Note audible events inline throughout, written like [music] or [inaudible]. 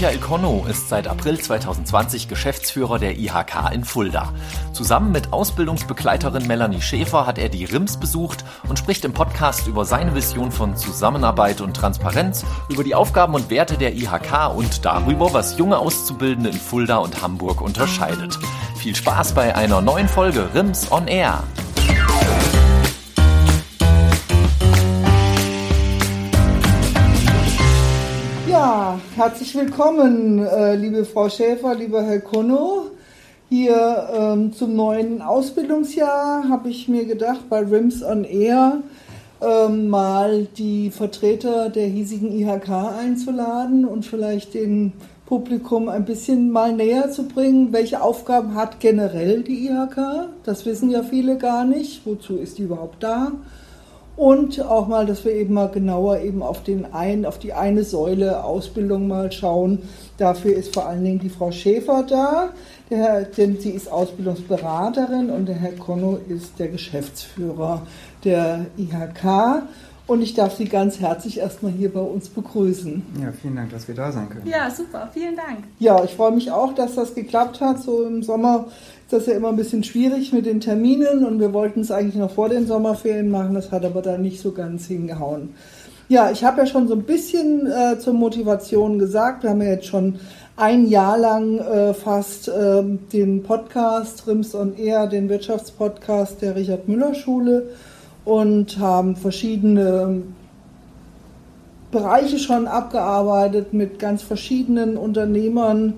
Michael Konno ist seit April 2020 Geschäftsführer der IHK in Fulda. Zusammen mit Ausbildungsbegleiterin Melanie Schäfer hat er die RIMS besucht und spricht im Podcast über seine Vision von Zusammenarbeit und Transparenz, über die Aufgaben und Werte der IHK und darüber, was junge Auszubildende in Fulda und Hamburg unterscheidet. Viel Spaß bei einer neuen Folge RIMS on Air. Herzlich willkommen, äh, liebe Frau Schäfer, lieber Herr Konno. Hier ähm, zum neuen Ausbildungsjahr habe ich mir gedacht, bei RIMS on Air ähm, mal die Vertreter der hiesigen IHK einzuladen und vielleicht dem Publikum ein bisschen mal näher zu bringen, welche Aufgaben hat generell die IHK. Das wissen ja viele gar nicht. Wozu ist die überhaupt da? Und auch mal, dass wir eben mal genauer eben auf, den ein, auf die eine Säule Ausbildung mal schauen. Dafür ist vor allen Dingen die Frau Schäfer da, der, denn sie ist Ausbildungsberaterin und der Herr Konno ist der Geschäftsführer der IHK. Und ich darf Sie ganz herzlich erstmal hier bei uns begrüßen. Ja, vielen Dank, dass wir da sein können. Ja, super, vielen Dank. Ja, ich freue mich auch, dass das geklappt hat. So im Sommer ist das ja immer ein bisschen schwierig mit den Terminen und wir wollten es eigentlich noch vor den Sommerferien machen, das hat aber da nicht so ganz hingehauen. Ja, ich habe ja schon so ein bisschen äh, zur Motivation gesagt. Wir haben ja jetzt schon ein Jahr lang äh, fast äh, den Podcast Rims on Air, den Wirtschaftspodcast der Richard Müller Schule und haben verschiedene Bereiche schon abgearbeitet mit ganz verschiedenen Unternehmern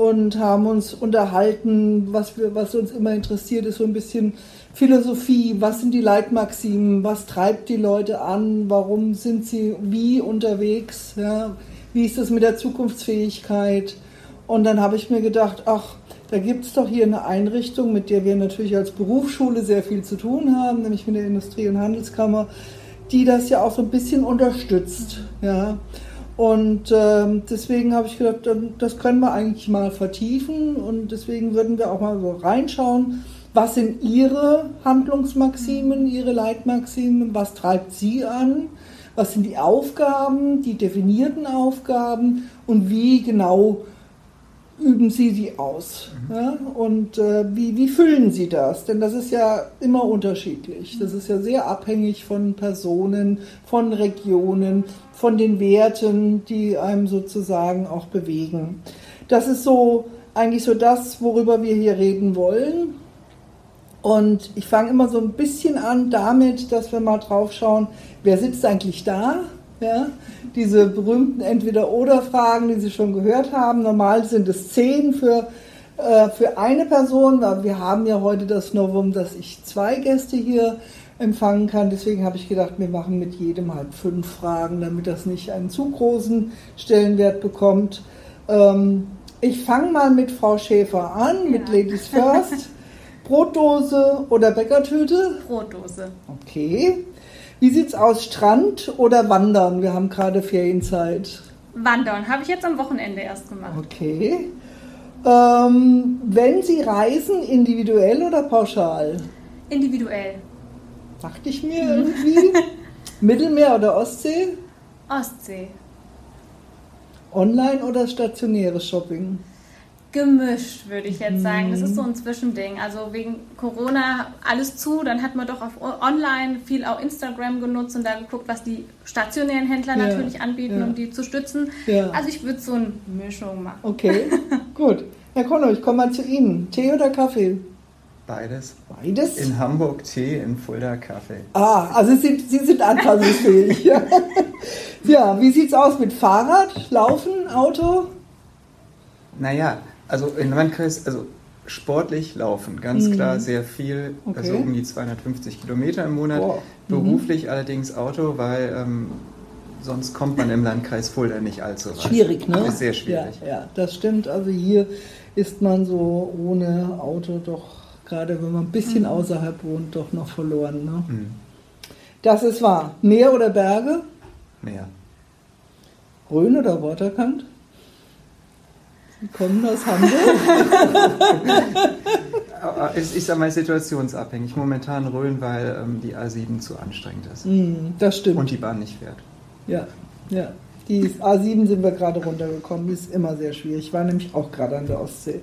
und haben uns unterhalten, was, wir, was uns immer interessiert, ist so ein bisschen Philosophie, was sind die Leitmaximen, was treibt die Leute an, warum sind sie wie unterwegs, ja? wie ist es mit der Zukunftsfähigkeit. Und dann habe ich mir gedacht, ach, da gibt es doch hier eine Einrichtung, mit der wir natürlich als Berufsschule sehr viel zu tun haben, nämlich mit der Industrie- und Handelskammer, die das ja auch so ein bisschen unterstützt. Ja? Und äh, deswegen habe ich gedacht, das können wir eigentlich mal vertiefen und deswegen würden wir auch mal so reinschauen, was sind Ihre Handlungsmaximen, Ihre Leitmaximen, was treibt Sie an, was sind die Aufgaben, die definierten Aufgaben und wie genau üben Sie die aus? Mhm. Ja? Und äh, wie, wie füllen Sie das? Denn das ist ja immer unterschiedlich. Das ist ja sehr abhängig von Personen, von Regionen, von den Werten, die einem sozusagen auch bewegen. Das ist so eigentlich so das, worüber wir hier reden wollen. Und ich fange immer so ein bisschen an damit, dass wir mal drauf schauen, wer sitzt eigentlich da? Ja, diese berühmten Entweder-Oder-Fragen, die Sie schon gehört haben. Normal sind es zehn für, äh, für eine Person. Aber wir haben ja heute das Novum, dass ich zwei Gäste hier empfangen kann. Deswegen habe ich gedacht, wir machen mit jedem halt fünf Fragen, damit das nicht einen zu großen Stellenwert bekommt. Ähm, ich fange mal mit Frau Schäfer an, ja. mit Ladies First. [laughs] Brotdose oder Bäckertüte? Brotdose. Okay. Wie sieht's aus, Strand oder Wandern? Wir haben gerade Ferienzeit. Wandern, habe ich jetzt am Wochenende erst gemacht. Okay. Ähm, wenn Sie reisen, individuell oder pauschal? Individuell. Dachte ich mir irgendwie. [laughs] Mittelmeer oder Ostsee? Ostsee. Online oder stationäres Shopping? Gemischt, würde ich jetzt sagen. Das ist so ein Zwischending. Also wegen Corona alles zu, dann hat man doch auf online viel auch Instagram genutzt und da geguckt, was die stationären Händler ja, natürlich anbieten, ja. um die zu stützen. Ja. Also ich würde so eine Mischung machen. Okay, [laughs] gut. Herr Konno, ich komme mal zu Ihnen. Tee oder Kaffee? Beides. Beides? In Hamburg Tee, in Fulda Kaffee. Ah, also Sie, Sie sind anpassungsfähig. [laughs] ja, wie sieht's aus mit Fahrrad, Laufen, Auto? Naja, also in Landkreis, also sportlich laufen, ganz mhm. klar sehr viel, okay. also um die 250 Kilometer im Monat. Oh. Beruflich mhm. allerdings Auto, weil ähm, sonst kommt man im Landkreis Fulda nicht allzu weit. Schwierig, ne? Ist sehr schwierig. Ja, ja, das stimmt. Also hier ist man so ohne Auto doch, gerade wenn man ein bisschen mhm. außerhalb wohnt, doch noch verloren. Ne? Mhm. Das ist wahr. Meer oder Berge? Meer. Rhön oder Waterkant? Die kommen aus Hamburg. [laughs] ich sage mal situationsabhängig. Momentan rollen, weil ähm, die A7 zu anstrengend ist. Mm, das stimmt. Und die Bahn nicht fährt. Ja, ja. Die A7 sind wir gerade runtergekommen. Die ist immer sehr schwierig. Ich war nämlich auch gerade an der Ostsee.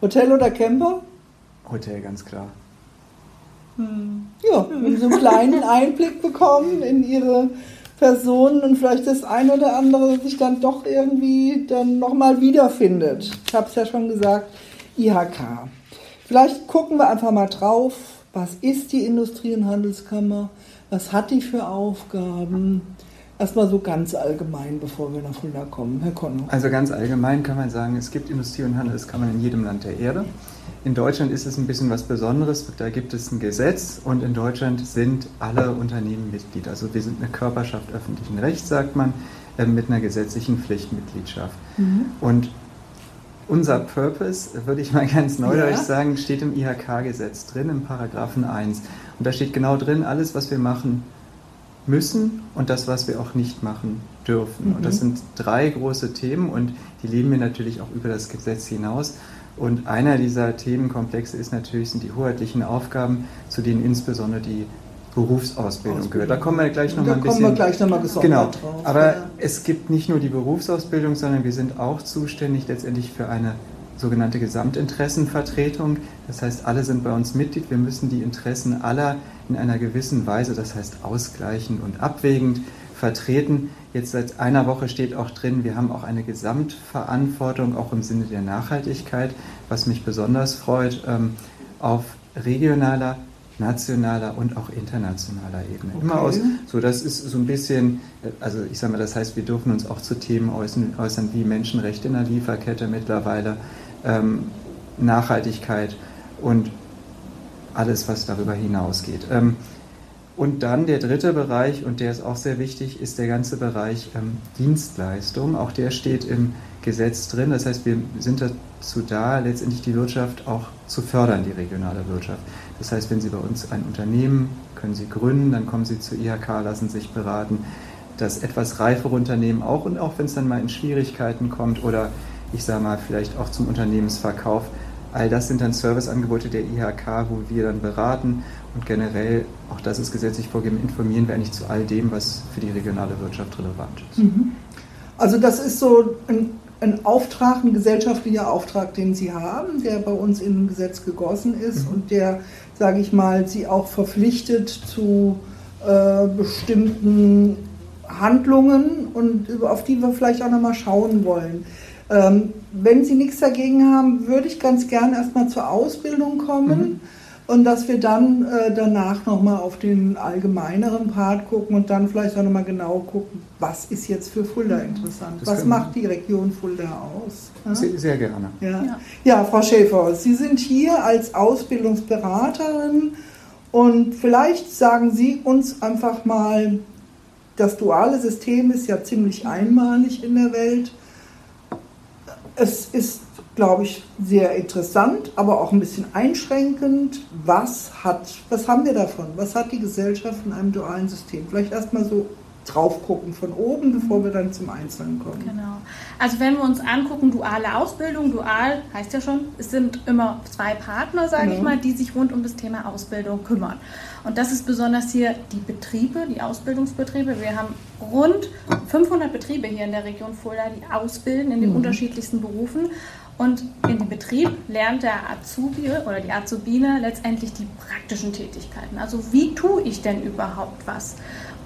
Hotel oder Camper? Hotel, ganz klar. Hm. Ja, wenn so einen kleinen [laughs] Einblick bekommen in ihre Personen und vielleicht das ein oder andere sich dann doch irgendwie dann nochmal wiederfindet. Ich habe es ja schon gesagt, IHK. Vielleicht gucken wir einfach mal drauf, was ist die Industrie- und Handelskammer, was hat die für Aufgaben. Erstmal so ganz allgemein, bevor wir nach Fulda kommen. Herr Konno. Also ganz allgemein kann man sagen, es gibt Industrie- und Handelskammern in jedem Land der Erde. In Deutschland ist es ein bisschen was Besonderes. Da gibt es ein Gesetz und in Deutschland sind alle Unternehmen Mitglied. Also wir sind eine Körperschaft öffentlichen Rechts, sagt man, äh, mit einer gesetzlichen Pflichtmitgliedschaft. Mhm. Und unser Purpose, würde ich mal ganz neudeutsch ja. sagen, steht im IHK-Gesetz drin, im Paragraphen 1. Und da steht genau drin, alles, was wir machen müssen und das, was wir auch nicht machen dürfen. Mhm. Und das mhm. sind drei große Themen und die leben wir natürlich auch über das Gesetz hinaus. Und einer dieser Themenkomplexe ist natürlich, sind die hoheitlichen Aufgaben, zu denen insbesondere die Berufsausbildung Ausbildung. gehört. Da kommen wir gleich nochmal ein bisschen. Da kommen wir gleich nochmal genau. drauf. Aber ja. es gibt nicht nur die Berufsausbildung, sondern wir sind auch zuständig letztendlich für eine sogenannte Gesamtinteressenvertretung. Das heißt, alle sind bei uns Mitglied. Wir müssen die Interessen aller in einer gewissen Weise, das heißt ausgleichend und abwägend, vertreten. Jetzt seit einer Woche steht auch drin, wir haben auch eine Gesamtverantwortung, auch im Sinne der Nachhaltigkeit, was mich besonders freut, ähm, auf regionaler, nationaler und auch internationaler Ebene. Okay. Immer aus, so das ist so ein bisschen, äh, also ich sage mal, das heißt, wir dürfen uns auch zu Themen äußern, äußern wie Menschenrechte in der Lieferkette mittlerweile, ähm, Nachhaltigkeit und alles, was darüber hinausgeht. Ähm, und dann der dritte Bereich, und der ist auch sehr wichtig, ist der ganze Bereich ähm, Dienstleistung. Auch der steht im Gesetz drin. Das heißt, wir sind dazu da, letztendlich die Wirtschaft auch zu fördern, die regionale Wirtschaft. Das heißt, wenn Sie bei uns ein Unternehmen, können Sie gründen, dann kommen Sie zur IHK, lassen sich beraten. Das etwas reifere Unternehmen auch und auch wenn es dann mal in Schwierigkeiten kommt oder ich sage mal vielleicht auch zum Unternehmensverkauf, All das sind dann Serviceangebote der IHK, wo wir dann beraten und generell, auch das ist gesetzlich vorgegeben, informieren wir eigentlich zu all dem, was für die regionale Wirtschaft relevant ist. Mhm. Also das ist so ein, ein, Auftrag, ein gesellschaftlicher Auftrag, den Sie haben, der bei uns in ein Gesetz gegossen ist mhm. und der, sage ich mal, Sie auch verpflichtet zu äh, bestimmten Handlungen und auf die wir vielleicht auch nochmal schauen wollen. Ähm, wenn Sie nichts dagegen haben, würde ich ganz gern erstmal zur Ausbildung kommen. Mhm. Und dass wir dann äh, danach nochmal auf den allgemeineren Part gucken und dann vielleicht auch nochmal genau gucken, was ist jetzt für Fulda mhm. interessant? Das was macht die Region Fulda aus? Ja? Sehr, sehr, gerne. Ja. Ja. ja, Frau Schäfer, Sie sind hier als Ausbildungsberaterin und vielleicht sagen Sie uns einfach mal, das duale System ist ja ziemlich einmalig in der Welt es ist, glaube ich, sehr interessant, aber auch ein bisschen einschränkend. Was hat, was haben wir davon? Was hat die Gesellschaft von einem dualen System? Vielleicht erstmal so drauf gucken von oben, bevor wir dann zum Einzelnen kommen. Genau. Also wenn wir uns angucken, duale Ausbildung, dual heißt ja schon, es sind immer zwei Partner, sage genau. ich mal, die sich rund um das Thema Ausbildung kümmern. Und das ist besonders hier die Betriebe, die Ausbildungsbetriebe. Wir haben rund 500 Betriebe hier in der Region Fulda, die ausbilden in den mhm. unterschiedlichsten Berufen. Und in dem Betrieb lernt der Azubi oder die Azubine letztendlich die praktischen Tätigkeiten. Also wie tue ich denn überhaupt was?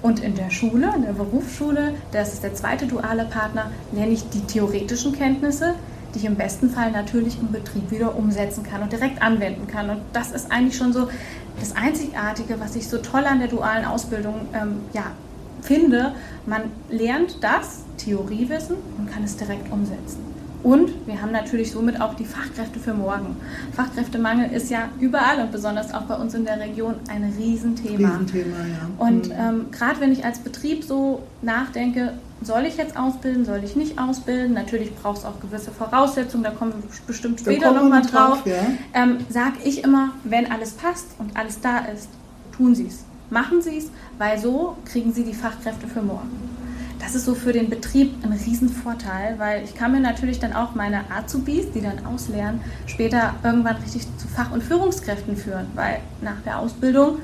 Und in der Schule, in der Berufsschule, das ist der zweite duale Partner, lerne ich die theoretischen Kenntnisse, die ich im besten Fall natürlich im Betrieb wieder umsetzen kann und direkt anwenden kann. Und das ist eigentlich schon so das Einzigartige, was ich so toll an der dualen Ausbildung ähm, ja, finde. Man lernt das Theoriewissen und kann es direkt umsetzen. Und wir haben natürlich somit auch die Fachkräfte für morgen. Fachkräftemangel ist ja überall und besonders auch bei uns in der Region ein Riesenthema. Riesenthema ja. Und mhm. ähm, gerade wenn ich als Betrieb so nachdenke, soll ich jetzt ausbilden, soll ich nicht ausbilden? Natürlich braucht es auch gewisse Voraussetzungen, da kommen wir bestimmt später nochmal drauf. drauf ja. ähm, Sag ich immer, wenn alles passt und alles da ist, tun Sie es. Machen Sie es, weil so kriegen Sie die Fachkräfte für morgen. Das ist so für den Betrieb ein Riesenvorteil, weil ich kann mir natürlich dann auch meine Azubis, die dann auslernen, später irgendwann richtig zu Fach- und Führungskräften führen, weil nach der Ausbildung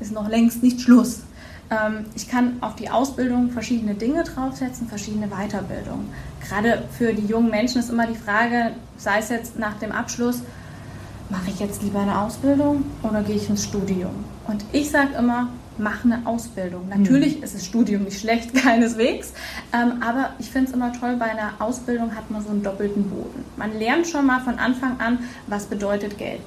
ist noch längst nicht Schluss. Ähm, ich kann auf die Ausbildung verschiedene Dinge draufsetzen, verschiedene Weiterbildungen. Gerade für die jungen Menschen ist immer die Frage, sei es jetzt nach dem Abschluss, mache ich jetzt lieber eine Ausbildung oder gehe ich ins Studium? Und ich sage immer, mach eine Ausbildung. Natürlich mhm. ist das Studium nicht schlecht, [laughs] keineswegs, ähm, aber ich finde es immer toll, bei einer Ausbildung hat man so einen doppelten Boden. Man lernt schon mal von Anfang an, was bedeutet Geld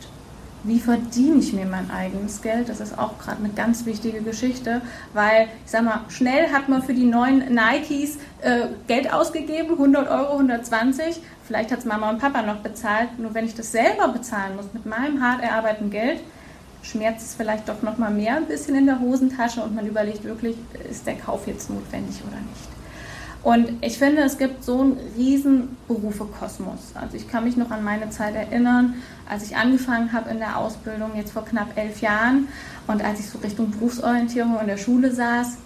wie verdiene ich mir mein eigenes Geld? Das ist auch gerade eine ganz wichtige Geschichte, weil ich sag mal, schnell hat man für die neuen Nikes äh, Geld ausgegeben, 100 Euro, 120. Vielleicht hat es Mama und Papa noch bezahlt. Nur wenn ich das selber bezahlen muss mit meinem hart erarbeiteten Geld, schmerzt es vielleicht doch noch mal mehr ein bisschen in der Hosentasche und man überlegt wirklich, ist der Kauf jetzt notwendig oder nicht. Und ich finde, es gibt so einen riesen Berufekosmos. Also ich kann mich noch an meine Zeit erinnern, als ich angefangen habe in der Ausbildung, jetzt vor knapp elf Jahren, und als ich so Richtung Berufsorientierung in der Schule saß,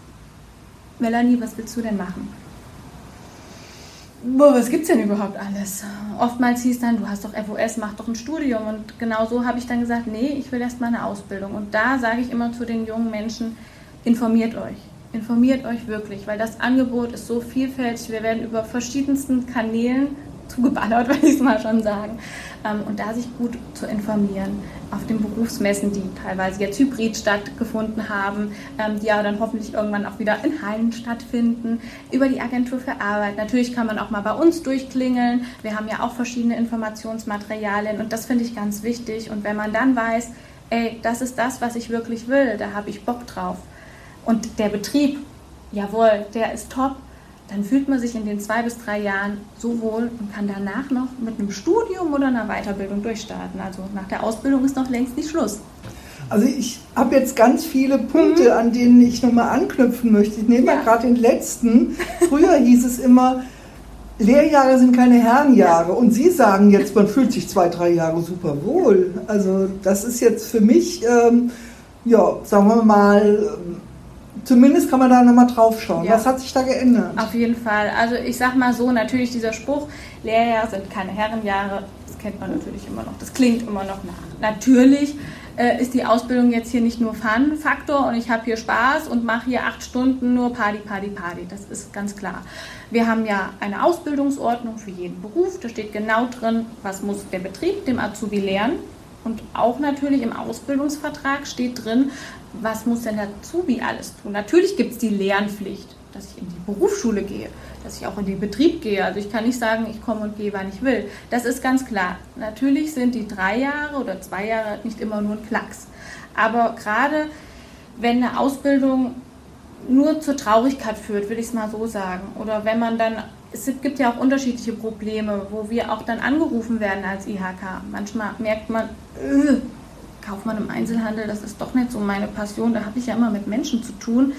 Melanie, was willst du denn machen? Boah, was gibt's denn überhaupt alles? Oftmals hieß dann, du hast doch FOS, mach doch ein Studium. Und genau so habe ich dann gesagt, nee, ich will erst mal eine Ausbildung. Und da sage ich immer zu den jungen Menschen, informiert euch informiert euch wirklich, weil das Angebot ist so vielfältig. Wir werden über verschiedensten Kanälen zugeballert, [laughs] würde ich es mal schon sagen. Ähm, und da sich gut zu informieren auf den Berufsmessen, die teilweise jetzt hybrid stattgefunden haben, ähm, die aber dann hoffentlich irgendwann auch wieder in Hallen stattfinden, über die Agentur für Arbeit. Natürlich kann man auch mal bei uns durchklingeln. Wir haben ja auch verschiedene Informationsmaterialien und das finde ich ganz wichtig. Und wenn man dann weiß, ey, das ist das, was ich wirklich will, da habe ich Bock drauf und der Betrieb, jawohl, der ist top, dann fühlt man sich in den zwei bis drei Jahren so wohl und kann danach noch mit einem Studium oder einer Weiterbildung durchstarten. Also nach der Ausbildung ist noch längst nicht Schluss. Also ich habe jetzt ganz viele Punkte, mhm. an denen ich nochmal anknüpfen möchte. Ich nehme ja. mal gerade den letzten. Früher [laughs] hieß es immer, Lehrjahre sind keine Herrenjahre. Und Sie sagen jetzt, man fühlt sich zwei, drei Jahre super wohl. Also das ist jetzt für mich, ähm, ja, sagen wir mal, zumindest kann man da nochmal drauf schauen. Ja. Was hat sich da geändert? Auf jeden Fall. Also ich sag mal so, natürlich dieser Spruch, Lehrjahre sind keine Herrenjahre, das kennt man natürlich immer noch. Das klingt immer noch nach. Natürlich äh, ist die Ausbildung jetzt hier nicht nur Fun-Faktor und ich habe hier Spaß und mache hier acht Stunden nur Party, Party, Party. Das ist ganz klar. Wir haben ja eine Ausbildungsordnung für jeden Beruf. Da steht genau drin, was muss der Betrieb dem Azubi lernen. Und auch natürlich im Ausbildungsvertrag steht drin, was muss denn der Azubi alles tun? Natürlich gibt es die Lernpflicht, dass ich in die Berufsschule gehe, dass ich auch in den Betrieb gehe. Also ich kann nicht sagen, ich komme und gehe, wann ich will. Das ist ganz klar. Natürlich sind die drei Jahre oder zwei Jahre nicht immer nur ein Klacks. Aber gerade wenn eine Ausbildung nur zur Traurigkeit führt, will ich es mal so sagen, oder wenn man dann es gibt ja auch unterschiedliche Probleme, wo wir auch dann angerufen werden als IHK. Manchmal merkt man, äh, Kaufmann im Einzelhandel, das ist doch nicht so meine Passion, da habe ich ja immer mit Menschen zu tun.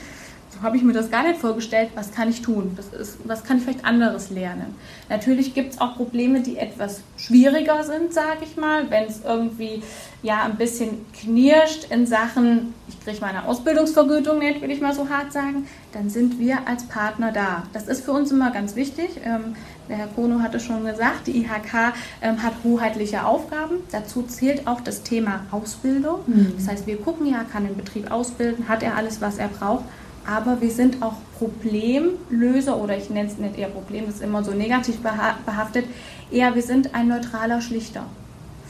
So habe ich mir das gar nicht vorgestellt, was kann ich tun? Ist, was kann ich vielleicht anderes lernen? Natürlich gibt es auch Probleme, die etwas schwieriger sind, sage ich mal, wenn es irgendwie ja ein bisschen knirscht in Sachen, ich kriege meine Ausbildungsvergütung nicht, will ich mal so hart sagen, dann sind wir als Partner da. Das ist für uns immer ganz wichtig. Ähm, der Herr Kono hatte schon gesagt, die IHK ähm, hat hoheitliche Aufgaben. Dazu zählt auch das Thema Ausbildung. Mhm. Das heißt, wir gucken ja, kann den Betrieb ausbilden, hat er alles, was er braucht. Aber wir sind auch Problemlöser oder ich nenne es nicht eher Problem, das ist immer so negativ behaftet. Eher, wir sind ein neutraler Schlichter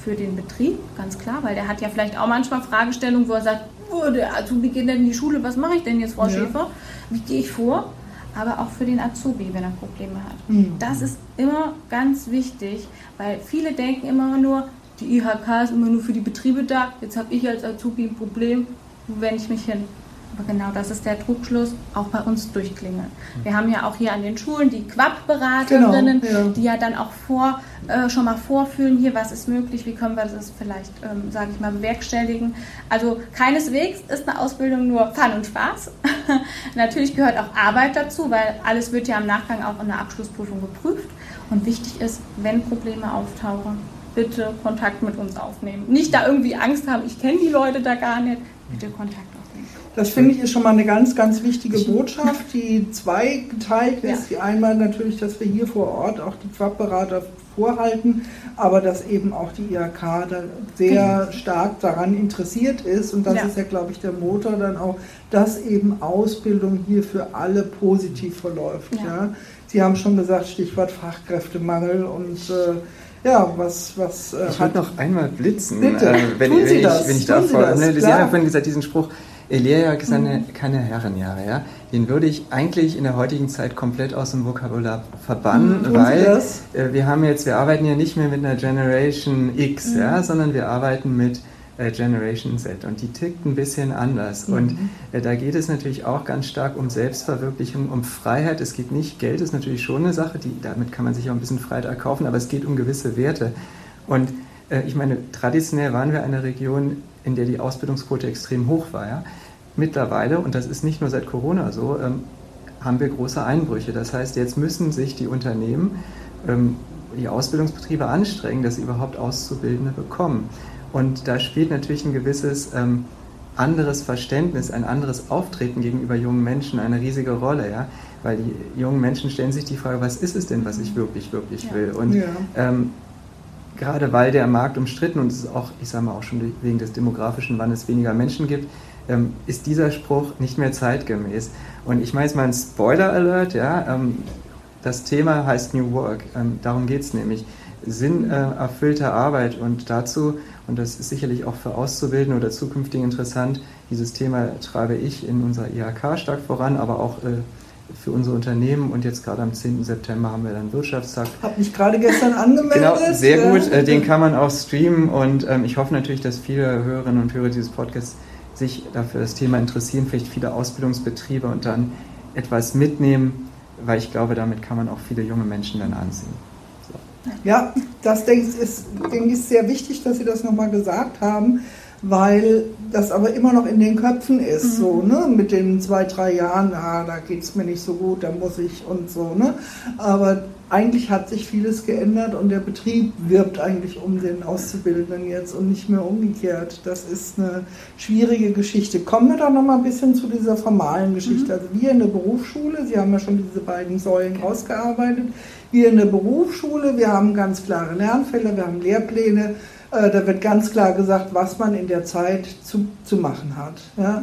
für den Betrieb, ganz klar, weil der hat ja vielleicht auch manchmal Fragestellungen, wo er sagt, der Azubi geht denn in die Schule, was mache ich denn jetzt, Frau ja. Schäfer? Wie gehe ich vor? aber auch für den Azubi, wenn er Probleme hat. Mhm. Das ist immer ganz wichtig, weil viele denken immer nur, die IHK ist immer nur für die Betriebe da, jetzt habe ich als Azubi ein Problem, wo wende ich mich hin? Aber genau das ist der Trugschluss, auch bei uns durchklingeln. Wir haben ja auch hier an den Schulen die Quab-Beraterinnen, genau, ja. die ja dann auch vor, äh, schon mal vorfühlen, hier, was ist möglich, wie können wir das vielleicht, ähm, sage ich mal, bewerkstelligen. Also keineswegs ist eine Ausbildung nur Fun und Spaß. [laughs] Natürlich gehört auch Arbeit dazu, weil alles wird ja im Nachgang auch in der Abschlussprüfung geprüft. Und wichtig ist, wenn Probleme auftauchen, bitte Kontakt mit uns aufnehmen. Nicht da irgendwie Angst haben, ich kenne die Leute da gar nicht, bitte Kontakt aufnehmen. Das finde ich ist schon mal eine ganz, ganz wichtige Botschaft, die zweigeteilt ist. Ja. Die einmal natürlich, dass wir hier vor Ort auch die Quabberater vorhalten, aber dass eben auch die IHK da sehr stark daran interessiert ist und das ja. ist ja, glaube ich, der Motor dann auch, dass eben Ausbildung hier für alle positiv verläuft. Ja. ja. Sie haben schon gesagt, Stichwort Fachkräftemangel und äh, ja, was, was äh, ich würde noch einmal blitzen, Bitte, äh, wenn, wenn, ich, wenn ich darf. Ne, Sie haben vorhin gesagt, diesen Spruch, Elia seine, keine Herrenjahre, ja. Den würde ich eigentlich in der heutigen Zeit komplett aus dem Vokabular verbannen, mhm, weil äh, wir haben jetzt, wir arbeiten ja nicht mehr mit einer Generation X, mhm. ja, sondern wir arbeiten mit äh, Generation Z und die tickt ein bisschen anders. Mhm. Und äh, da geht es natürlich auch ganz stark um Selbstverwirklichung, um Freiheit. Es geht nicht, Geld ist natürlich schon eine Sache, die, damit kann man sich auch ein bisschen Freiheit erkaufen, aber es geht um gewisse Werte. Und äh, ich meine, traditionell waren wir eine Region, in der die Ausbildungsquote extrem hoch war. Ja? Mittlerweile, und das ist nicht nur seit Corona so, ähm, haben wir große Einbrüche. Das heißt, jetzt müssen sich die Unternehmen, ähm, die Ausbildungsbetriebe anstrengen, dass sie überhaupt Auszubildende bekommen. Und da spielt natürlich ein gewisses ähm, anderes Verständnis, ein anderes Auftreten gegenüber jungen Menschen eine riesige Rolle, ja, weil die jungen Menschen stellen sich die Frage, was ist es denn, was ich wirklich, wirklich ja. will? Und ja. ähm, gerade weil der Markt umstritten und es ist auch, ich sage mal auch schon wegen des demografischen Wandels weniger Menschen gibt, ähm, ist dieser Spruch nicht mehr zeitgemäß. Und ich mache jetzt mal einen Spoiler-Alert, ja, ähm, das Thema heißt New Work, ähm, darum geht es nämlich. Sinnerfüllte Arbeit und dazu, und das ist sicherlich auch für Auszubildende oder zukünftig interessant, dieses Thema treibe ich in unserer IHK stark voran, aber auch äh, für unsere Unternehmen und jetzt gerade am 10. September haben wir dann Wirtschaftstag. Habe mich gerade gestern angemeldet. Genau, sehr ja. gut. Äh, den kann man auch streamen und ähm, ich hoffe natürlich, dass viele Hörerinnen und Hörer dieses Podcasts sich dafür das Thema interessieren, vielleicht viele Ausbildungsbetriebe und dann etwas mitnehmen, weil ich glaube, damit kann man auch viele junge Menschen dann anziehen. So. Ja, das denke ich, ist, denke ich, ist sehr wichtig, dass Sie das nochmal gesagt haben weil das aber immer noch in den Köpfen ist, mhm. so, ne, mit den zwei, drei Jahren, ah, da geht es mir nicht so gut, da muss ich und so, ne, aber eigentlich hat sich vieles geändert und der Betrieb wirbt eigentlich um den Auszubildenden jetzt und nicht mehr umgekehrt. Das ist eine schwierige Geschichte. Kommen wir doch noch mal ein bisschen zu dieser formalen Geschichte. Mhm. Also wir in der Berufsschule, Sie haben ja schon diese beiden Säulen ausgearbeitet, wir in der Berufsschule, wir haben ganz klare Lernfälle, wir haben Lehrpläne, äh, da wird ganz klar gesagt, was man in der Zeit zu, zu machen hat. Ja? ja.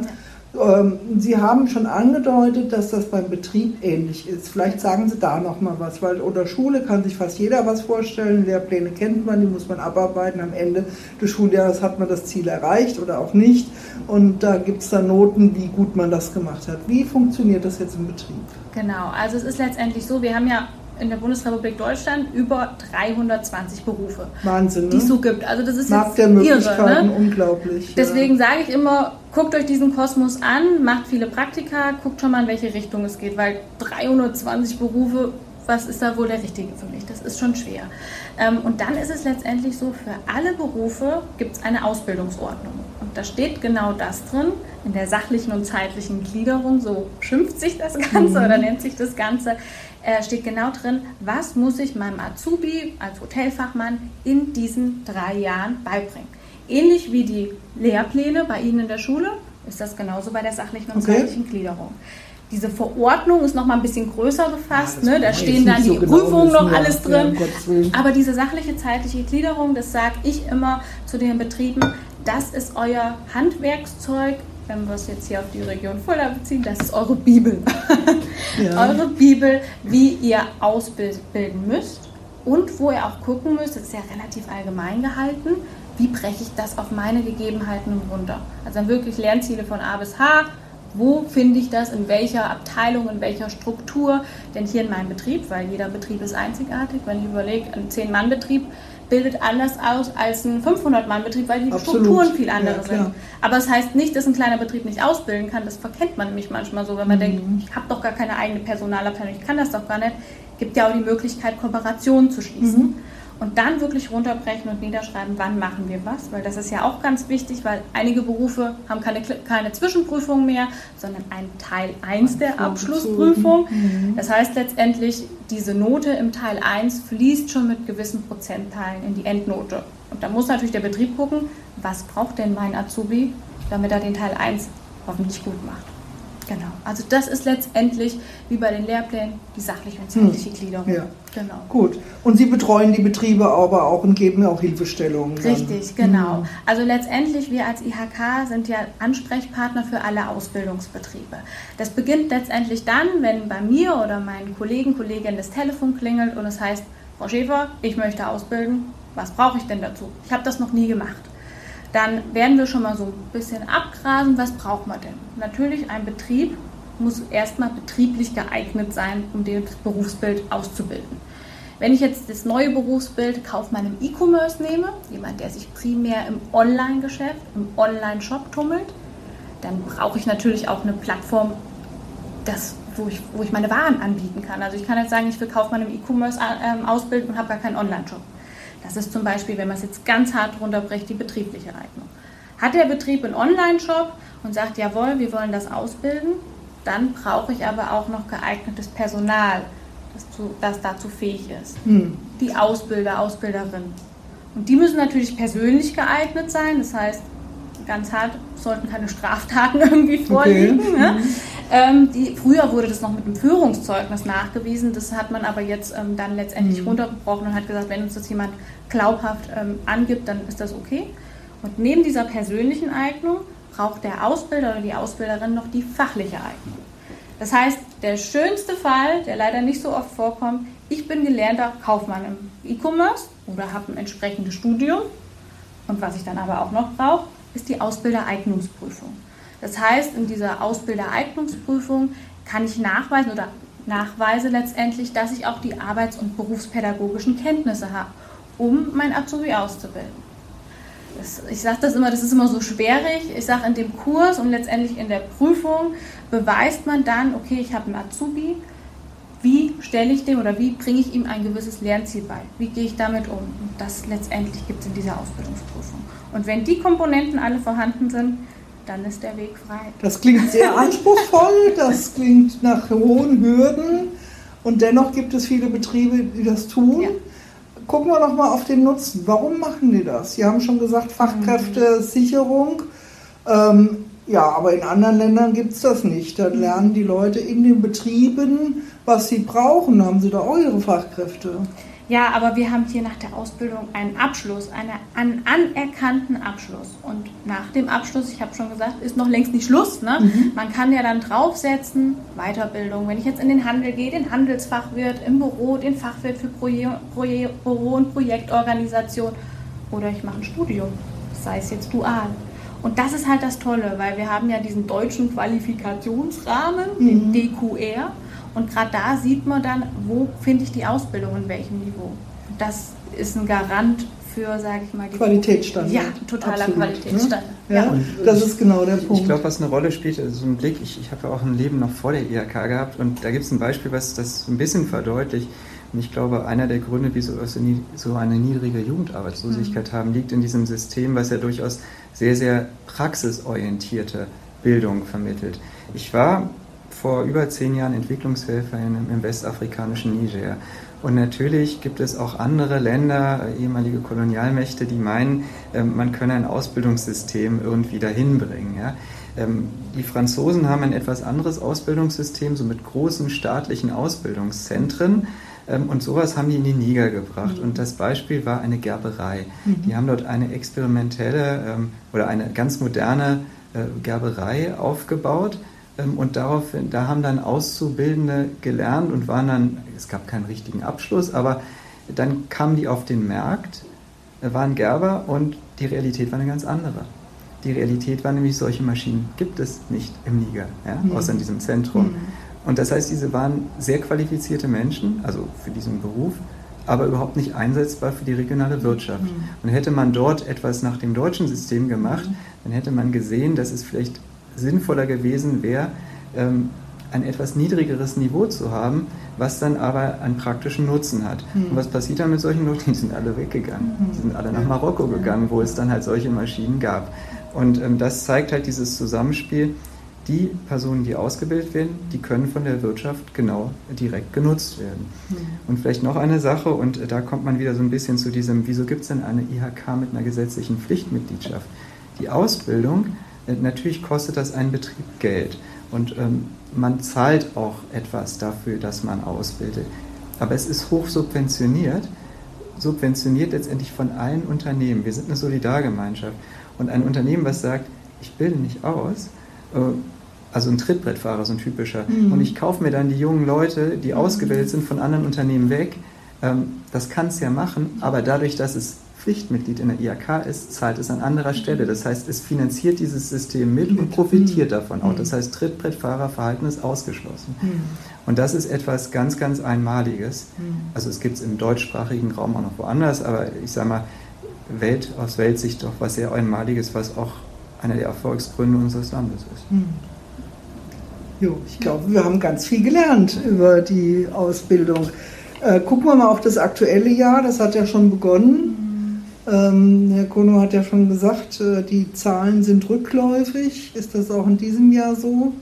Ähm, Sie haben schon angedeutet, dass das beim Betrieb ähnlich ist. Vielleicht sagen Sie da noch mal was, weil oder Schule kann sich fast jeder was vorstellen. Lehrpläne kennt man, die muss man abarbeiten. Am Ende des Schuljahres hat man das Ziel erreicht oder auch nicht. Und da gibt es dann Noten, wie gut man das gemacht hat. Wie funktioniert das jetzt im Betrieb? Genau, also es ist letztendlich so, wir haben ja in der Bundesrepublik Deutschland über 320 Berufe, Wahnsinn, ne? die es so gibt. Also das ist Markt der Möglichkeiten, irre, ne? unglaublich. Deswegen ja. sage ich immer, guckt euch diesen Kosmos an, macht viele Praktika, guckt schon mal in welche Richtung es geht, weil 320 Berufe, was ist da wohl der richtige für mich? Das ist schon schwer. Ähm, und dann ist es letztendlich so, für alle Berufe gibt es eine Ausbildungsordnung. Und da steht genau das drin, in der sachlichen und zeitlichen Gliederung, so schimpft sich das Ganze mhm. oder nennt sich das Ganze äh, steht genau drin, was muss ich meinem Azubi als Hotelfachmann in diesen drei Jahren beibringen. Ähnlich wie die Lehrpläne bei Ihnen in der Schule ist das genauso bei der sachlichen und okay. zeitlichen Gliederung. Diese Verordnung ist noch mal ein bisschen größer gefasst. Ja, ne? Da stehen dann die so genau Prüfungen noch alles drin. Ja, Aber diese sachliche, zeitliche Gliederung, das sage ich immer zu den Betrieben, das ist euer Handwerkszeug, wenn wir es jetzt hier auf die Region Fulda beziehen, das ist eure Bibel. [laughs] Ja. eure Bibel, wie ihr ausbilden müsst und wo ihr auch gucken müsst, das ist ja relativ allgemein gehalten, wie breche ich das auf meine Gegebenheiten runter. Also dann wirklich Lernziele von A bis H, wo finde ich das, in welcher Abteilung, in welcher Struktur, denn hier in meinem Betrieb, weil jeder Betrieb ist einzigartig, wenn ich überlege, ein 10-Mann-Betrieb, bildet anders aus als ein 500-Mann-Betrieb, weil die Absolut. Strukturen viel andere ja, sind. Aber es das heißt nicht, dass ein kleiner Betrieb nicht ausbilden kann. Das verkennt man nämlich manchmal so, wenn man mhm. denkt, ich habe doch gar keine eigene Personalabteilung, ich kann das doch gar nicht. Es gibt ja auch die Möglichkeit, Kooperationen zu schließen. Mhm und dann wirklich runterbrechen und niederschreiben, wann machen wir was, weil das ist ja auch ganz wichtig, weil einige Berufe haben keine, keine Zwischenprüfung mehr, sondern ein Teil 1 der Abschlussprüfung. Mhm. Das heißt letztendlich, diese Note im Teil 1 fließt schon mit gewissen Prozentteilen in die Endnote. Und da muss natürlich der Betrieb gucken, was braucht denn mein Azubi, damit er den Teil 1 hoffentlich gut macht. Genau. Also das ist letztendlich wie bei den Lehrplänen die sachliche und zeitliche hm. Gliederung. Ja. Genau. Gut. Und Sie betreuen die Betriebe aber auch und geben auch Hilfestellungen. Dann. Richtig, genau. Mhm. Also letztendlich wir als IHK sind ja Ansprechpartner für alle Ausbildungsbetriebe. Das beginnt letztendlich dann, wenn bei mir oder meinen Kollegen, Kolleginnen das Telefon klingelt und es heißt, Frau Schäfer, ich möchte ausbilden. Was brauche ich denn dazu? Ich habe das noch nie gemacht dann werden wir schon mal so ein bisschen abgrasen, was braucht man denn? Natürlich, ein Betrieb muss erstmal betrieblich geeignet sein, um das Berufsbild auszubilden. Wenn ich jetzt das neue Berufsbild Kaufmann im E-Commerce nehme, jemand, der sich primär im Online-Geschäft, im Online-Shop tummelt, dann brauche ich natürlich auch eine Plattform, das, wo, ich, wo ich meine Waren anbieten kann. Also ich kann jetzt sagen, ich will Kaufmann im E-Commerce äh, ausbilden und habe gar keinen Online-Shop. Das ist zum Beispiel, wenn man es jetzt ganz hart runterbricht, die betriebliche Eignung. Hat der Betrieb einen Online-Shop und sagt, jawohl, wir wollen das ausbilden, dann brauche ich aber auch noch geeignetes Personal, das, zu, das dazu fähig ist. Hm. Die Ausbilder, Ausbilderinnen. Und die müssen natürlich persönlich geeignet sein, das heißt, ganz hart sollten keine Straftaten [laughs] irgendwie vorliegen. Okay. Ne? Ähm, die, früher wurde das noch mit einem Führungszeugnis nachgewiesen, das hat man aber jetzt ähm, dann letztendlich mhm. runtergebrochen und hat gesagt, wenn uns das jemand glaubhaft ähm, angibt, dann ist das okay. Und neben dieser persönlichen Eignung braucht der Ausbilder oder die Ausbilderin noch die fachliche Eignung. Das heißt, der schönste Fall, der leider nicht so oft vorkommt, ich bin gelernter Kaufmann im E-Commerce oder habe ein entsprechendes Studium. Und was ich dann aber auch noch brauche, ist die Ausbildereignungsprüfung. Das heißt, in dieser Ausbildereignungsprüfung kann ich nachweisen oder nachweise letztendlich, dass ich auch die arbeits- und berufspädagogischen Kenntnisse habe, um mein Azubi auszubilden. Das, ich sage das immer, das ist immer so schwierig. Ich sage, in dem Kurs und letztendlich in der Prüfung beweist man dann, okay, ich habe einen Azubi, wie stelle ich dem oder wie bringe ich ihm ein gewisses Lernziel bei? Wie gehe ich damit um? Und das letztendlich gibt es in dieser Ausbildungsprüfung. Und wenn die Komponenten alle vorhanden sind, dann ist der Weg frei. Das klingt sehr [laughs] anspruchsvoll, das klingt nach hohen Hürden und dennoch gibt es viele Betriebe, die das tun. Ja. Gucken wir noch mal auf den Nutzen. Warum machen die das? Sie haben schon gesagt, Fachkräftesicherung. Ähm, ja, aber in anderen Ländern gibt es das nicht. Dann lernen die Leute in den Betrieben, was sie brauchen. Haben sie da auch ihre Fachkräfte? Ja, aber wir haben hier nach der Ausbildung einen Abschluss, einen, einen anerkannten Abschluss. Und nach dem Abschluss, ich habe schon gesagt, ist noch längst nicht Schluss. Ne? Mhm. Man kann ja dann draufsetzen, Weiterbildung. Wenn ich jetzt in den Handel gehe, den Handelsfachwirt, im Büro, den Fachwirt für Proje Proje Büro- und Projektorganisation. Oder ich mache ein Studium, sei es jetzt dual. Und das ist halt das Tolle, weil wir haben ja diesen deutschen Qualifikationsrahmen, mhm. den DQR. Und gerade da sieht man dann, wo finde ich die Ausbildung, in welchem Niveau. Das ist ein Garant für, sage ich mal, die Qualitätsstandard. Ja, totaler Absolut, Qualitätsstandard. Ne? Ja, ja. das ist genau der Punkt. Ich glaube, was eine Rolle spielt, also so ein Blick, ich, ich habe ja auch ein Leben noch vor der IHK gehabt und da gibt es ein Beispiel, was das ein bisschen verdeutlicht. Und ich glaube, einer der Gründe, wieso wir so eine niedrige Jugendarbeitslosigkeit mhm. haben, liegt in diesem System, was ja durchaus sehr, sehr praxisorientierte Bildung vermittelt. Ich war vor über zehn Jahren Entwicklungshelferin im westafrikanischen Niger. Und natürlich gibt es auch andere Länder, ehemalige Kolonialmächte, die meinen, ähm, man könne ein Ausbildungssystem irgendwie dahin bringen. Ja? Ähm, die Franzosen haben ein etwas anderes Ausbildungssystem, so mit großen staatlichen Ausbildungszentren. Ähm, und sowas haben die in die Niger gebracht. Und das Beispiel war eine Gerberei. Mhm. Die haben dort eine experimentelle oder eine ganz moderne äh, Gerberei aufgebaut und daraufhin, da haben dann Auszubildende gelernt und waren dann, es gab keinen richtigen Abschluss, aber dann kamen die auf den Markt, äh, waren Gerber und die Realität war eine ganz andere. Die Realität war nämlich, solche Maschinen gibt es nicht im Niger, ja, mhm. außer in diesem Zentrum. Mhm. Und das heißt, diese waren sehr qualifizierte Menschen, also für diesen Beruf, aber überhaupt nicht einsetzbar für die regionale Wirtschaft. Mhm. Und hätte man dort etwas nach dem deutschen System gemacht, mhm. dann hätte man gesehen, dass es vielleicht sinnvoller gewesen wäre, ähm, ein etwas niedrigeres Niveau zu haben, was dann aber einen praktischen Nutzen hat. Mhm. Und was passiert dann mit solchen Leuten? Die sind alle weggegangen. Mhm. Die sind alle nach Marokko gegangen, wo es dann halt solche Maschinen gab. Und ähm, das zeigt halt dieses Zusammenspiel. Die Personen, die ausgebildet werden, die können von der Wirtschaft genau direkt genutzt werden. Mhm. Und vielleicht noch eine Sache, und äh, da kommt man wieder so ein bisschen zu diesem, wieso gibt es denn eine IHK mit einer gesetzlichen Pflichtmitgliedschaft? Die Ausbildung natürlich kostet das einen Betrieb Geld und ähm, man zahlt auch etwas dafür, dass man ausbildet. Aber es ist hoch subventioniert, subventioniert letztendlich von allen Unternehmen. Wir sind eine Solidargemeinschaft. Und ein Unternehmen, was sagt, ich bilde nicht aus, äh, also ein Trittbrettfahrer, so ein typischer, mhm. und ich kaufe mir dann die jungen Leute, die mhm. ausgebildet sind, von anderen Unternehmen weg, ähm, das kann es ja machen, aber dadurch, dass es Pflichtmitglied in der IHK ist, zahlt es an anderer Stelle. Das heißt, es finanziert dieses System mit und profitiert davon auch. Das heißt, Trittbrettfahrerverhalten ist ausgeschlossen. Und das ist etwas ganz, ganz Einmaliges. Also es gibt es im deutschsprachigen Raum auch noch woanders, aber ich sage mal, Welt, aus Weltsicht doch was sehr Einmaliges, was auch einer der Erfolgsgründe unseres Landes ist. Jo, ich glaube, wir haben ganz viel gelernt über die Ausbildung. Äh, gucken wir mal auf das aktuelle Jahr, das hat ja schon begonnen. Ähm, Herr Kono hat ja schon gesagt, äh, die Zahlen sind rückläufig. Ist das auch in diesem Jahr so?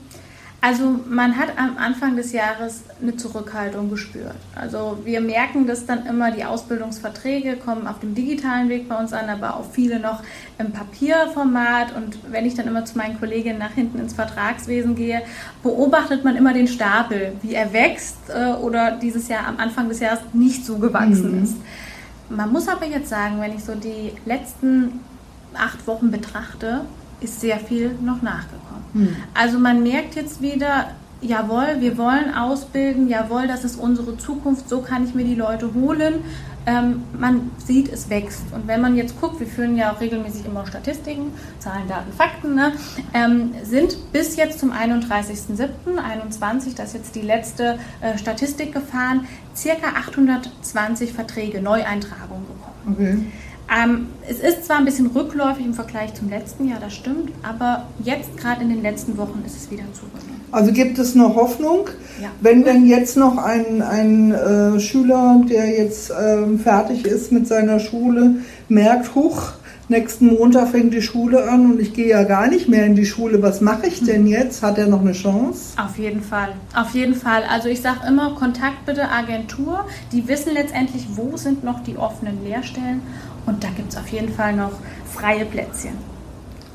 Also man hat am Anfang des Jahres eine Zurückhaltung gespürt. Also wir merken dass dann immer, die Ausbildungsverträge kommen auf dem digitalen Weg bei uns an, aber auch viele noch im Papierformat. Und wenn ich dann immer zu meinen Kolleginnen nach hinten ins Vertragswesen gehe, beobachtet man immer den Stapel, wie er wächst äh, oder dieses Jahr am Anfang des Jahres nicht so gewachsen mhm. ist. Man muss aber jetzt sagen, wenn ich so die letzten acht Wochen betrachte, ist sehr viel noch nachgekommen. Hm. Also man merkt jetzt wieder, jawohl, wir wollen ausbilden, jawohl, das ist unsere Zukunft, so kann ich mir die Leute holen. Ähm, man sieht, es wächst. Und wenn man jetzt guckt, wir führen ja auch regelmäßig immer Statistiken, Zahlen, Daten, Fakten, ne, ähm, sind bis jetzt zum 31.07.21, das ist jetzt die letzte äh, Statistik gefahren, circa 820 Verträge, Neueintragungen bekommen. Okay. Ähm, es ist zwar ein bisschen rückläufig im Vergleich zum letzten Jahr, das stimmt, aber jetzt gerade in den letzten Wochen ist es wieder zugenommen. Also gibt es noch Hoffnung, ja. wenn denn jetzt noch ein, ein äh, Schüler, der jetzt äh, fertig ist mit seiner Schule, merkt, huch, nächsten Montag fängt die Schule an und ich gehe ja gar nicht mehr in die Schule. Was mache ich denn jetzt? Hat er noch eine Chance? Auf jeden Fall, auf jeden Fall. Also ich sage immer, Kontakt bitte Agentur. Die wissen letztendlich, wo sind noch die offenen Lehrstellen und da gibt es auf jeden Fall noch freie Plätzchen.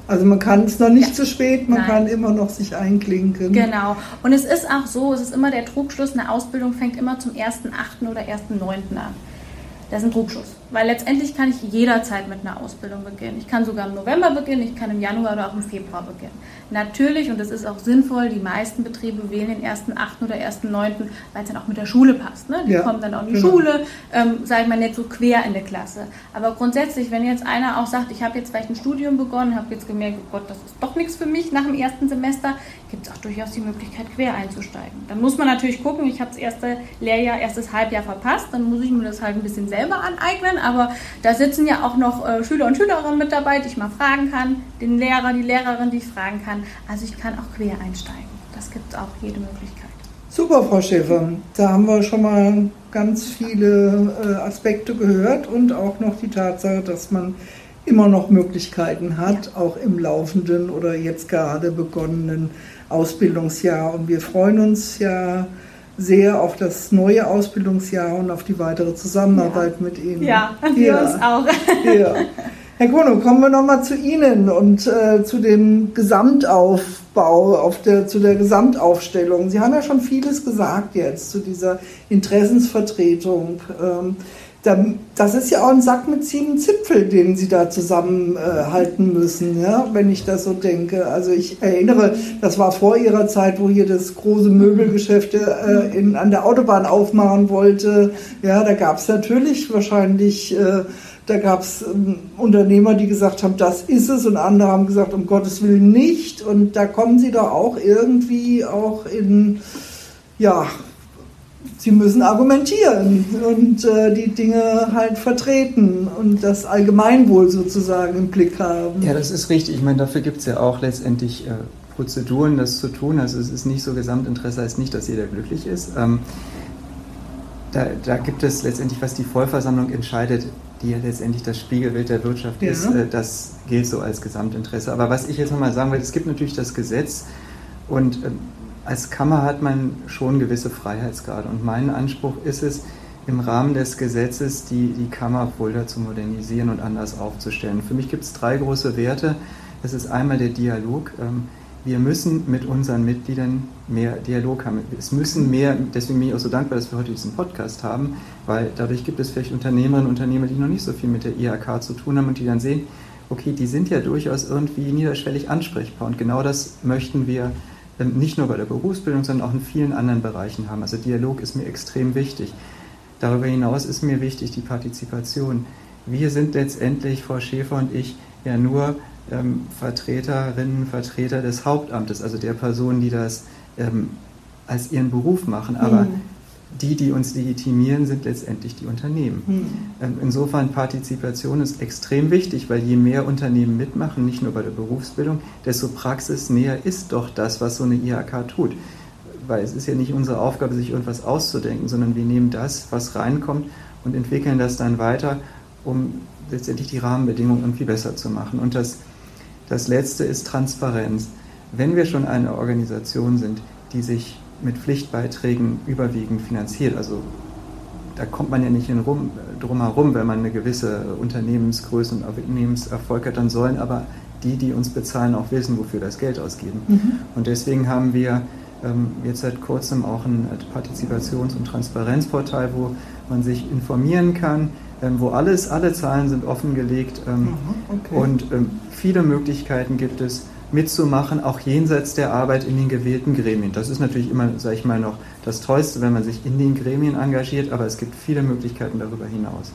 Also man kann es noch nicht ja. zu spät, man Nein. kann immer noch sich einklinken. Genau. Und es ist auch so, es ist immer der Trugschluss, eine Ausbildung fängt immer zum 1.8. oder 1.9. an. Das ist ein Trugschluss. Weil letztendlich kann ich jederzeit mit einer Ausbildung beginnen. Ich kann sogar im November beginnen, ich kann im Januar oder auch im Februar beginnen. Natürlich, und das ist auch sinnvoll, die meisten Betriebe wählen den 1.8. oder 1.9., weil es dann auch mit der Schule passt. Ne? Die ja, kommen dann auch in die genau. Schule, ähm, sage ich mal, nicht so quer in der Klasse. Aber grundsätzlich, wenn jetzt einer auch sagt, ich habe jetzt vielleicht ein Studium begonnen, habe jetzt gemerkt, oh Gott, das ist doch nichts für mich nach dem ersten Semester, gibt es auch durchaus die Möglichkeit, quer einzusteigen. Dann muss man natürlich gucken, ich habe das erste Lehrjahr, erstes Halbjahr verpasst, dann muss ich mir das halt ein bisschen selber aneignen, aber da sitzen ja auch noch äh, Schüler und Schülerinnen mit dabei, die ich mal fragen kann, den Lehrer, die Lehrerin, die ich fragen kann. Also ich kann auch quer einsteigen. Das gibt es auch jede Möglichkeit. Super, Frau Schäfer. Da haben wir schon mal ganz viele äh, Aspekte gehört und auch noch die Tatsache, dass man immer noch Möglichkeiten hat, ja. auch im laufenden oder jetzt gerade begonnenen Ausbildungsjahr. Und wir freuen uns ja sehr auf das neue Ausbildungsjahr und auf die weitere Zusammenarbeit ja. mit Ihnen. Ja, wir ja. uns auch. Ja. Herr Kono, kommen wir nochmal zu Ihnen und äh, zu dem Gesamtaufbau, auf der, zu der Gesamtaufstellung. Sie haben ja schon vieles gesagt jetzt zu dieser Interessensvertretung. Ähm, das ist ja auch ein Sack mit sieben Zipfel, den sie da zusammenhalten äh, müssen, ja, wenn ich das so denke. Also ich erinnere, das war vor ihrer Zeit, wo hier das große Möbelgeschäft äh, in, an der Autobahn aufmachen wollte. Ja, da gab es natürlich wahrscheinlich, äh, da gab es ähm, Unternehmer, die gesagt haben, das ist es, und andere haben gesagt, um Gottes Willen nicht. Und da kommen sie doch auch irgendwie auch in, ja, sie müssen argumentieren und äh, die Dinge halt vertreten und das Allgemeinwohl sozusagen im Blick haben. Ja, das ist richtig. Ich meine, dafür gibt es ja auch letztendlich äh, Prozeduren, das zu tun. Also es ist nicht so Gesamtinteresse, heißt nicht, dass jeder glücklich ist. Ähm, da, da, gibt es letztendlich, was die Vollversammlung entscheidet, die ja letztendlich das Spiegelbild der Wirtschaft ja. ist, äh, das gilt so als Gesamtinteresse. Aber was ich jetzt nochmal sagen will, es gibt natürlich das Gesetz und äh, als Kammer hat man schon gewisse Freiheitsgrade. Und mein Anspruch ist es, im Rahmen des Gesetzes die, die Kammer Fulda zu modernisieren und anders aufzustellen. Für mich gibt es drei große Werte, Es ist einmal der Dialog. Ähm, wir müssen mit unseren Mitgliedern mehr Dialog haben. Es müssen mehr, deswegen bin ich auch so dankbar, dass wir heute diesen Podcast haben, weil dadurch gibt es vielleicht Unternehmerinnen und Unternehmer, die noch nicht so viel mit der IHK zu tun haben und die dann sehen, okay, die sind ja durchaus irgendwie niederschwellig ansprechbar. Und genau das möchten wir nicht nur bei der Berufsbildung, sondern auch in vielen anderen Bereichen haben. Also Dialog ist mir extrem wichtig. Darüber hinaus ist mir wichtig die Partizipation. Wir sind letztendlich, Frau Schäfer und ich, ja nur ähm, Vertreterinnen, Vertreter des Hauptamtes, also der Personen, die das ähm, als ihren Beruf machen. Aber mhm. Die, die uns legitimieren, sind letztendlich die Unternehmen. Mhm. Insofern Partizipation ist extrem wichtig, weil je mehr Unternehmen mitmachen, nicht nur bei der Berufsbildung, desto praxisnäher ist doch das, was so eine IHK tut. Weil es ist ja nicht unsere Aufgabe, sich irgendwas auszudenken, sondern wir nehmen das, was reinkommt und entwickeln das dann weiter, um letztendlich die Rahmenbedingungen irgendwie besser zu machen. Und das das letzte ist Transparenz. Wenn wir schon eine Organisation sind, die sich mit Pflichtbeiträgen überwiegend finanziert, also da kommt man ja nicht rum, drum herum, wenn man eine gewisse Unternehmensgröße und Unternehmenserfolg hat, dann sollen aber die, die uns bezahlen, auch wissen, wofür das Geld ausgeben. Mhm. Und deswegen haben wir ähm, jetzt seit kurzem auch ein Partizipations- und Transparenzportal, wo man sich informieren kann, ähm, wo alles, alle Zahlen sind offengelegt ähm, mhm, okay. und ähm, viele Möglichkeiten gibt es mitzumachen, auch jenseits der Arbeit in den gewählten Gremien. Das ist natürlich immer, sage ich mal, noch das Tollste, wenn man sich in den Gremien engagiert, aber es gibt viele Möglichkeiten darüber hinaus.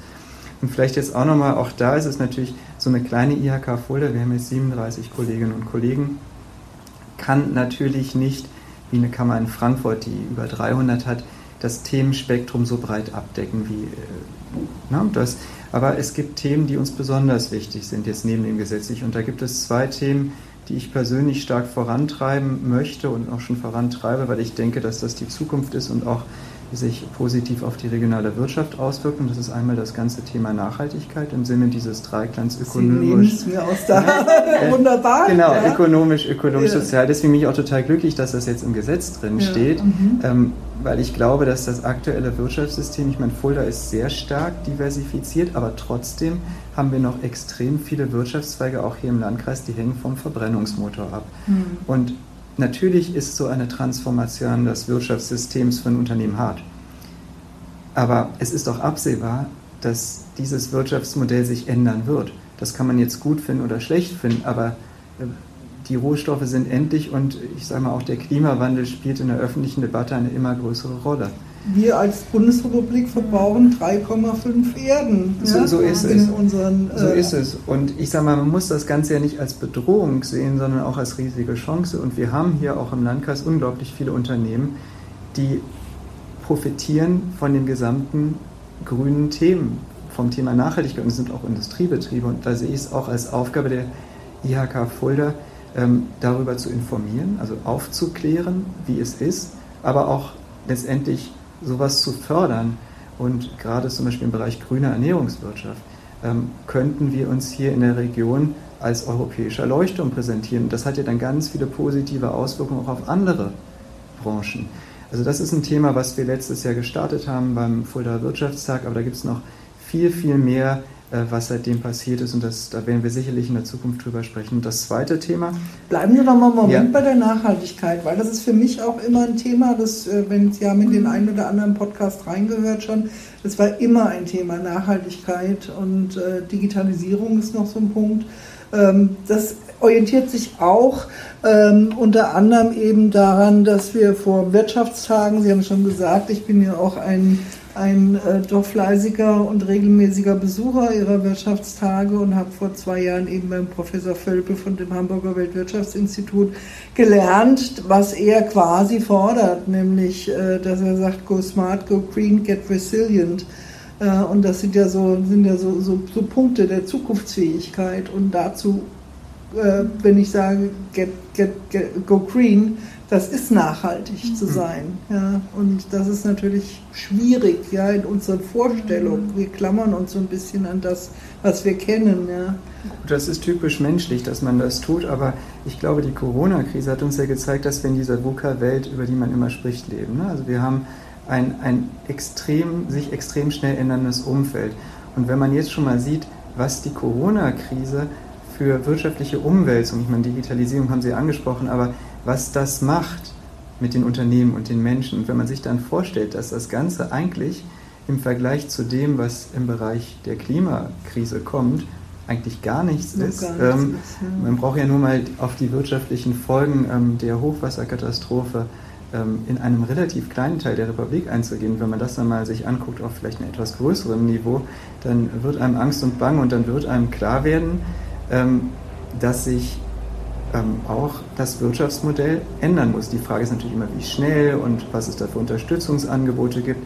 Und vielleicht jetzt auch nochmal, auch da ist es natürlich so eine kleine IHK-Folder, wir haben jetzt 37 Kolleginnen und Kollegen, kann natürlich nicht, wie eine Kammer in Frankfurt, die über 300 hat, das Themenspektrum so breit abdecken wie äh, na, das. Aber es gibt Themen, die uns besonders wichtig sind, jetzt neben dem gesetzlich. Und da gibt es zwei Themen, die ich persönlich stark vorantreiben möchte und auch schon vorantreibe, weil ich denke, dass das die Zukunft ist und auch sich positiv auf die regionale Wirtschaft auswirken. Das ist einmal das ganze Thema Nachhaltigkeit im Sinne dieses Dreiklangs ökonomisch. Sie mir aus der ja, [laughs] Wunderbar. Genau, ja. ökonomisch, ökonomisch, ja. sozial. Deswegen bin ich auch total glücklich, dass das jetzt im Gesetz drin steht, mhm. ähm, weil ich glaube, dass das aktuelle Wirtschaftssystem, ich meine, Fulda ist sehr stark diversifiziert, aber trotzdem haben wir noch extrem viele Wirtschaftszweige, auch hier im Landkreis, die hängen vom Verbrennungsmotor ab. Mhm. Und Natürlich ist so eine Transformation des Wirtschaftssystems für ein Unternehmen hart. Aber es ist auch absehbar, dass dieses Wirtschaftsmodell sich ändern wird. Das kann man jetzt gut finden oder schlecht finden, aber äh, die Rohstoffe sind endlich und ich sage mal auch der Klimawandel spielt in der öffentlichen Debatte eine immer größere Rolle wir als Bundesrepublik verbrauchen 3,5 Erden. So, ja, so ist es. Unseren, äh, so ist es. Und ich sage mal, man muss das Ganze ja nicht als Bedrohung sehen, sondern auch als riesige Chance. Und wir haben hier auch im Landkreis unglaublich viele Unternehmen, die profitieren von den gesamten grünen Themen, vom Thema Nachhaltigkeit. Und es sind auch Industriebetriebe. Und da sehe ich es auch als Aufgabe der IHK Fulda, ähm, darüber zu informieren, also aufzuklären, wie es ist, aber auch letztendlich sowas zu fördern und gerade zum Beispiel im Bereich grüner Ernährungswirtschaft ähm, könnten wir uns hier in der Region als europäischer Leuchtturm präsentieren. Das hat ja dann ganz viele positive Auswirkungen auch auf andere Branchen. Also das ist ein Thema, was wir letztes Jahr gestartet haben beim Fulda Wirtschaftstag, aber da gibt es noch viel, viel mehr was seitdem passiert ist. Und das, da werden wir sicherlich in der Zukunft drüber sprechen. Und das zweite Thema. Bleiben wir doch mal einen Moment ja. bei der Nachhaltigkeit, weil das ist für mich auch immer ein Thema, das, äh, wenn Sie haben in den einen oder anderen Podcast reingehört schon, das war immer ein Thema, Nachhaltigkeit und äh, Digitalisierung ist noch so ein Punkt. Ähm, das orientiert sich auch ähm, unter anderem eben daran, dass wir vor Wirtschaftstagen, Sie haben schon gesagt, ich bin ja auch ein ein äh, doch fleißiger und regelmäßiger Besucher ihrer Wirtschaftstage und habe vor zwei Jahren eben beim Professor Völpe von dem Hamburger Weltwirtschaftsinstitut gelernt, was er quasi fordert, nämlich, äh, dass er sagt, go smart, go green, get resilient. Äh, und das sind ja so, sind ja so, so, so Punkte der Zukunftsfähigkeit und dazu äh, wenn ich sage, get, get, get, go green, das ist nachhaltig zu mhm. sein. Ja. Und das ist natürlich schwierig ja, in unseren Vorstellungen. Mhm. Wir klammern uns so ein bisschen an das, was wir kennen. Ja. Das ist typisch menschlich, dass man das tut, aber ich glaube, die Corona-Krise hat uns ja gezeigt, dass wir in dieser VUCA-Welt, über die man immer spricht, leben. Ne? Also wir haben ein, ein extrem, sich extrem schnell änderndes Umfeld. Und wenn man jetzt schon mal sieht, was die Corona-Krise für wirtschaftliche Umwälzung, ich meine, Digitalisierung haben Sie angesprochen, aber was das macht mit den Unternehmen und den Menschen. Und wenn man sich dann vorstellt, dass das Ganze eigentlich im Vergleich zu dem, was im Bereich der Klimakrise kommt, eigentlich gar nichts ist. Gar nichts ähm, ist ja. Man braucht ja nur mal auf die wirtschaftlichen Folgen ähm, der Hochwasserkatastrophe ähm, in einem relativ kleinen Teil der Republik einzugehen. Wenn man das dann mal sich anguckt auf vielleicht einem etwas größerem Niveau, dann wird einem Angst und Bang und dann wird einem klar werden, ähm, dass sich ähm, auch das Wirtschaftsmodell ändern muss. Die Frage ist natürlich immer, wie schnell und was es da für Unterstützungsangebote gibt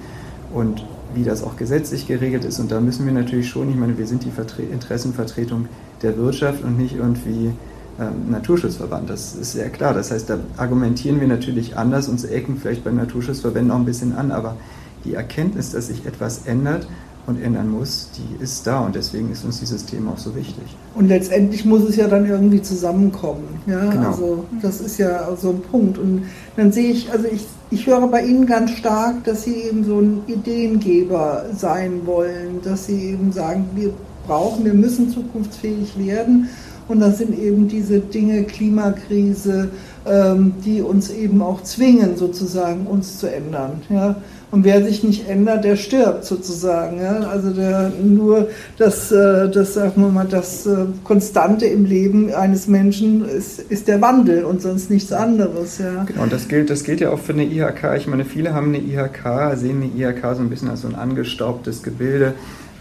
und wie das auch gesetzlich geregelt ist. Und da müssen wir natürlich schon, ich meine, wir sind die Vertre Interessenvertretung der Wirtschaft und nicht irgendwie ähm, Naturschutzverband. Das ist sehr klar. Das heißt, da argumentieren wir natürlich anders und ecken vielleicht beim Naturschutzverband auch ein bisschen an, aber die Erkenntnis, dass sich etwas ändert, und ändern muss, die ist da und deswegen ist uns dieses Thema auch so wichtig. Und letztendlich muss es ja dann irgendwie zusammenkommen. Ja, genau. also das ist ja so ein Punkt. Und dann sehe ich, also ich, ich höre bei Ihnen ganz stark, dass Sie eben so ein Ideengeber sein wollen, dass Sie eben sagen, wir brauchen, wir müssen zukunftsfähig werden. Und das sind eben diese Dinge, Klimakrise, ähm, die uns eben auch zwingen, sozusagen uns zu ändern. Ja? Und wer sich nicht ändert, der stirbt sozusagen. Ja? Also der, nur das, äh, das, sagen wir mal, das äh, Konstante im Leben eines Menschen ist, ist der Wandel und sonst nichts anderes. Ja? Genau, und das gilt, das gilt ja auch für eine IHK. Ich meine, viele haben eine IHK, sehen eine IHK so ein bisschen als so ein angestaubtes Gebilde.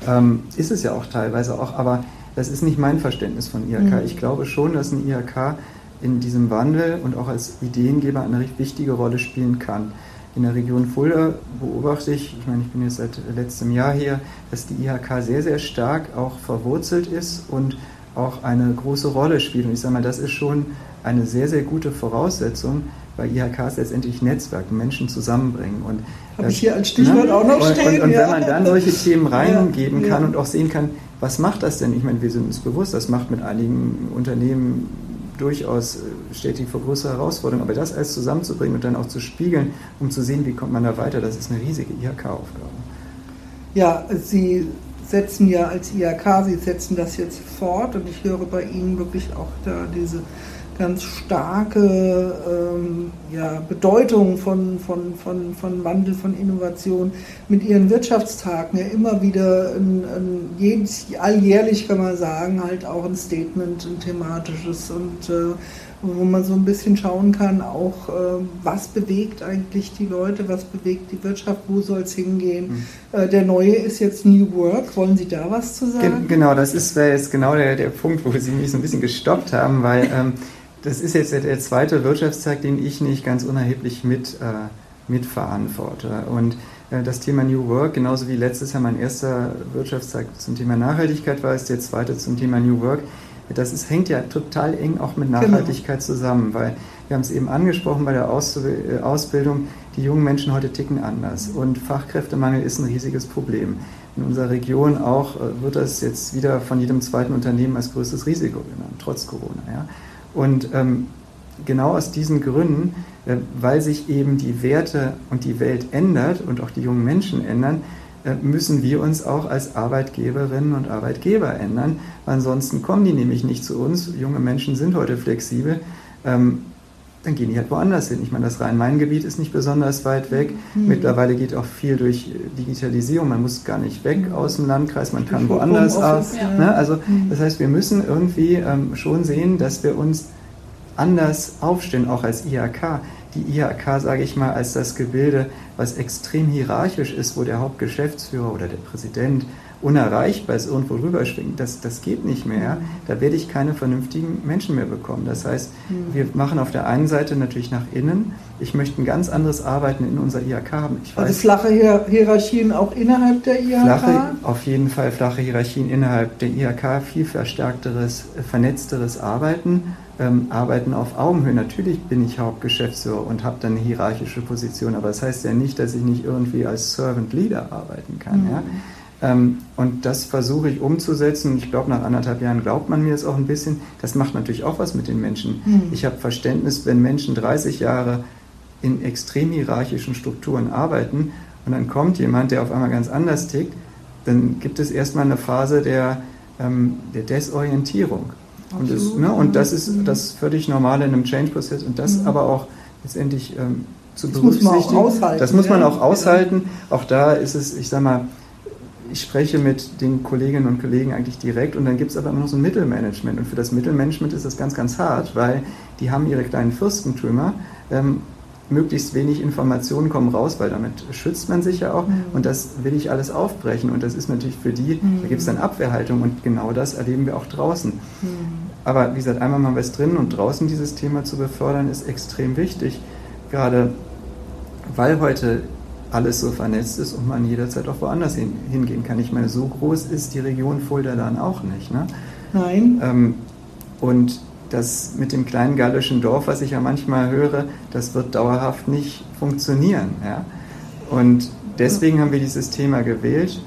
Ähm, ist es ja auch teilweise auch, aber das ist nicht mein Verständnis von IHK. Mhm. Ich glaube schon, dass eine IHK in diesem Wandel und auch als Ideengeber eine recht wichtige Rolle spielen kann in der Region Fulda beobachte ich, ich meine, ich bin jetzt seit letztem Jahr hier, dass die IHK sehr, sehr stark auch verwurzelt ist und auch eine große Rolle spielt. Und ich sage mal, das ist schon eine sehr, sehr gute Voraussetzung, weil IHKs letztendlich Netzwerke, Menschen zusammenbringen. Und Habe ich hier als Stichwort ne? auch noch stehen. Und, und, und wenn man dann solche Themen reingeben ja, kann ja. und auch sehen kann, was macht das denn? Ich meine, wir sind uns bewusst, das macht mit einigen Unternehmen durchaus äh, stetig vor größere Herausforderungen. Aber das alles zusammenzubringen und dann auch zu spiegeln, um zu sehen, wie kommt man da weiter, das ist eine riesige IHK-Aufgabe. Ja, Sie setzen ja als IHK, Sie setzen das jetzt fort und ich höre bei Ihnen wirklich auch da diese ganz starke ähm, ja, Bedeutung von, von, von, von Wandel, von Innovation mit ihren Wirtschaftstagen ja immer wieder ein, ein jedes, alljährlich kann man sagen, halt auch ein Statement, ein thematisches und äh, wo man so ein bisschen schauen kann, auch äh, was bewegt eigentlich die Leute, was bewegt die Wirtschaft, wo soll es hingehen. Mhm. Äh, der neue ist jetzt New Work. Wollen Sie da was zu sagen? Genau, das ist jetzt genau der, der Punkt, wo Sie mich so ein bisschen gestoppt haben, weil ähm, das ist jetzt der zweite Wirtschaftstag, den ich nicht ganz unerheblich mit, äh, mitverantworte. Und äh, das Thema New Work, genauso wie letztes Jahr mein erster Wirtschaftstag zum Thema Nachhaltigkeit war, ist der zweite zum Thema New Work. Das ist, hängt ja total eng auch mit genau. Nachhaltigkeit genau. zusammen, weil wir haben es eben angesprochen bei der äh, Ausbildung, die jungen Menschen heute ticken anders und Fachkräftemangel ist ein riesiges Problem. In unserer Region auch äh, wird das jetzt wieder von jedem zweiten Unternehmen als größtes Risiko genannt, trotz Corona. Ja. Und ähm, genau aus diesen Gründen, äh, weil sich eben die Werte und die Welt ändert und auch die jungen Menschen ändern, äh, müssen wir uns auch als Arbeitgeberinnen und Arbeitgeber ändern. Ansonsten kommen die nämlich nicht zu uns. Junge Menschen sind heute flexibel. Ähm, dann gehen die halt woanders hin. Ich meine, das Rhein-Main-Gebiet ist nicht besonders weit weg. Mhm. Mittlerweile geht auch viel durch Digitalisierung. Man muss gar nicht weg aus dem Landkreis, man kann woanders auch. Ja. Ne? Also, mhm. das heißt, wir müssen irgendwie ähm, schon sehen, dass wir uns anders aufstellen, auch als IHK. Die IHK, sage ich mal, als das Gebilde, was extrem hierarchisch ist, wo der Hauptgeschäftsführer oder der Präsident unerreichbar ist, irgendwo rüberschwingen, das, das geht nicht mehr. Da werde ich keine vernünftigen Menschen mehr bekommen. Das heißt, mhm. wir machen auf der einen Seite natürlich nach innen. Ich möchte ein ganz anderes Arbeiten in unserer IHK haben. Ich also flache Hierarchien auch innerhalb der IHK? Flache, auf jeden Fall flache Hierarchien innerhalb der IHK, viel verstärkteres, vernetzteres Arbeiten. Ähm, arbeiten auf Augenhöhe. Natürlich bin ich Hauptgeschäftsführer und habe dann eine hierarchische Position, aber das heißt ja nicht, dass ich nicht irgendwie als Servant Leader arbeiten kann. Mhm. Ja? Ähm, und das versuche ich umzusetzen. Ich glaube, nach anderthalb Jahren glaubt man mir das auch ein bisschen. Das macht natürlich auch was mit den Menschen. Mhm. Ich habe Verständnis, wenn Menschen 30 Jahre in extrem hierarchischen Strukturen arbeiten und dann kommt jemand, der auf einmal ganz anders tickt, dann gibt es erstmal eine Phase der, ähm, der Desorientierung. Und das, ne, und das ist das völlig Normale in einem Change-Prozess und das mhm. aber auch letztendlich ähm, zu das berücksichtigen. Muss man auch aushalten, das muss man auch aushalten. Auch da ist es, ich sag mal, ich spreche mit den Kolleginnen und Kollegen eigentlich direkt und dann gibt es aber immer noch so ein Mittelmanagement. Und für das Mittelmanagement ist das ganz, ganz hart, weil die haben ihre kleinen Fürstentümer. Ähm, möglichst wenig Informationen kommen raus, weil damit schützt man sich ja auch. Mhm. Und das will ich alles aufbrechen. Und das ist natürlich für die, mhm. da gibt es dann Abwehrhaltung und genau das erleben wir auch draußen. Mhm. Aber wie gesagt, einmal mal was drin und draußen dieses Thema zu befördern, ist extrem wichtig. Gerade weil heute alles so vernetzt ist und man jederzeit auch woanders hin, hingehen kann. Ich meine, so groß ist die Region Fulda dann auch nicht. Ne? Nein. Ähm, und das mit dem kleinen gallischen Dorf, was ich ja manchmal höre, das wird dauerhaft nicht funktionieren. Ja? Und deswegen haben wir dieses Thema gewählt.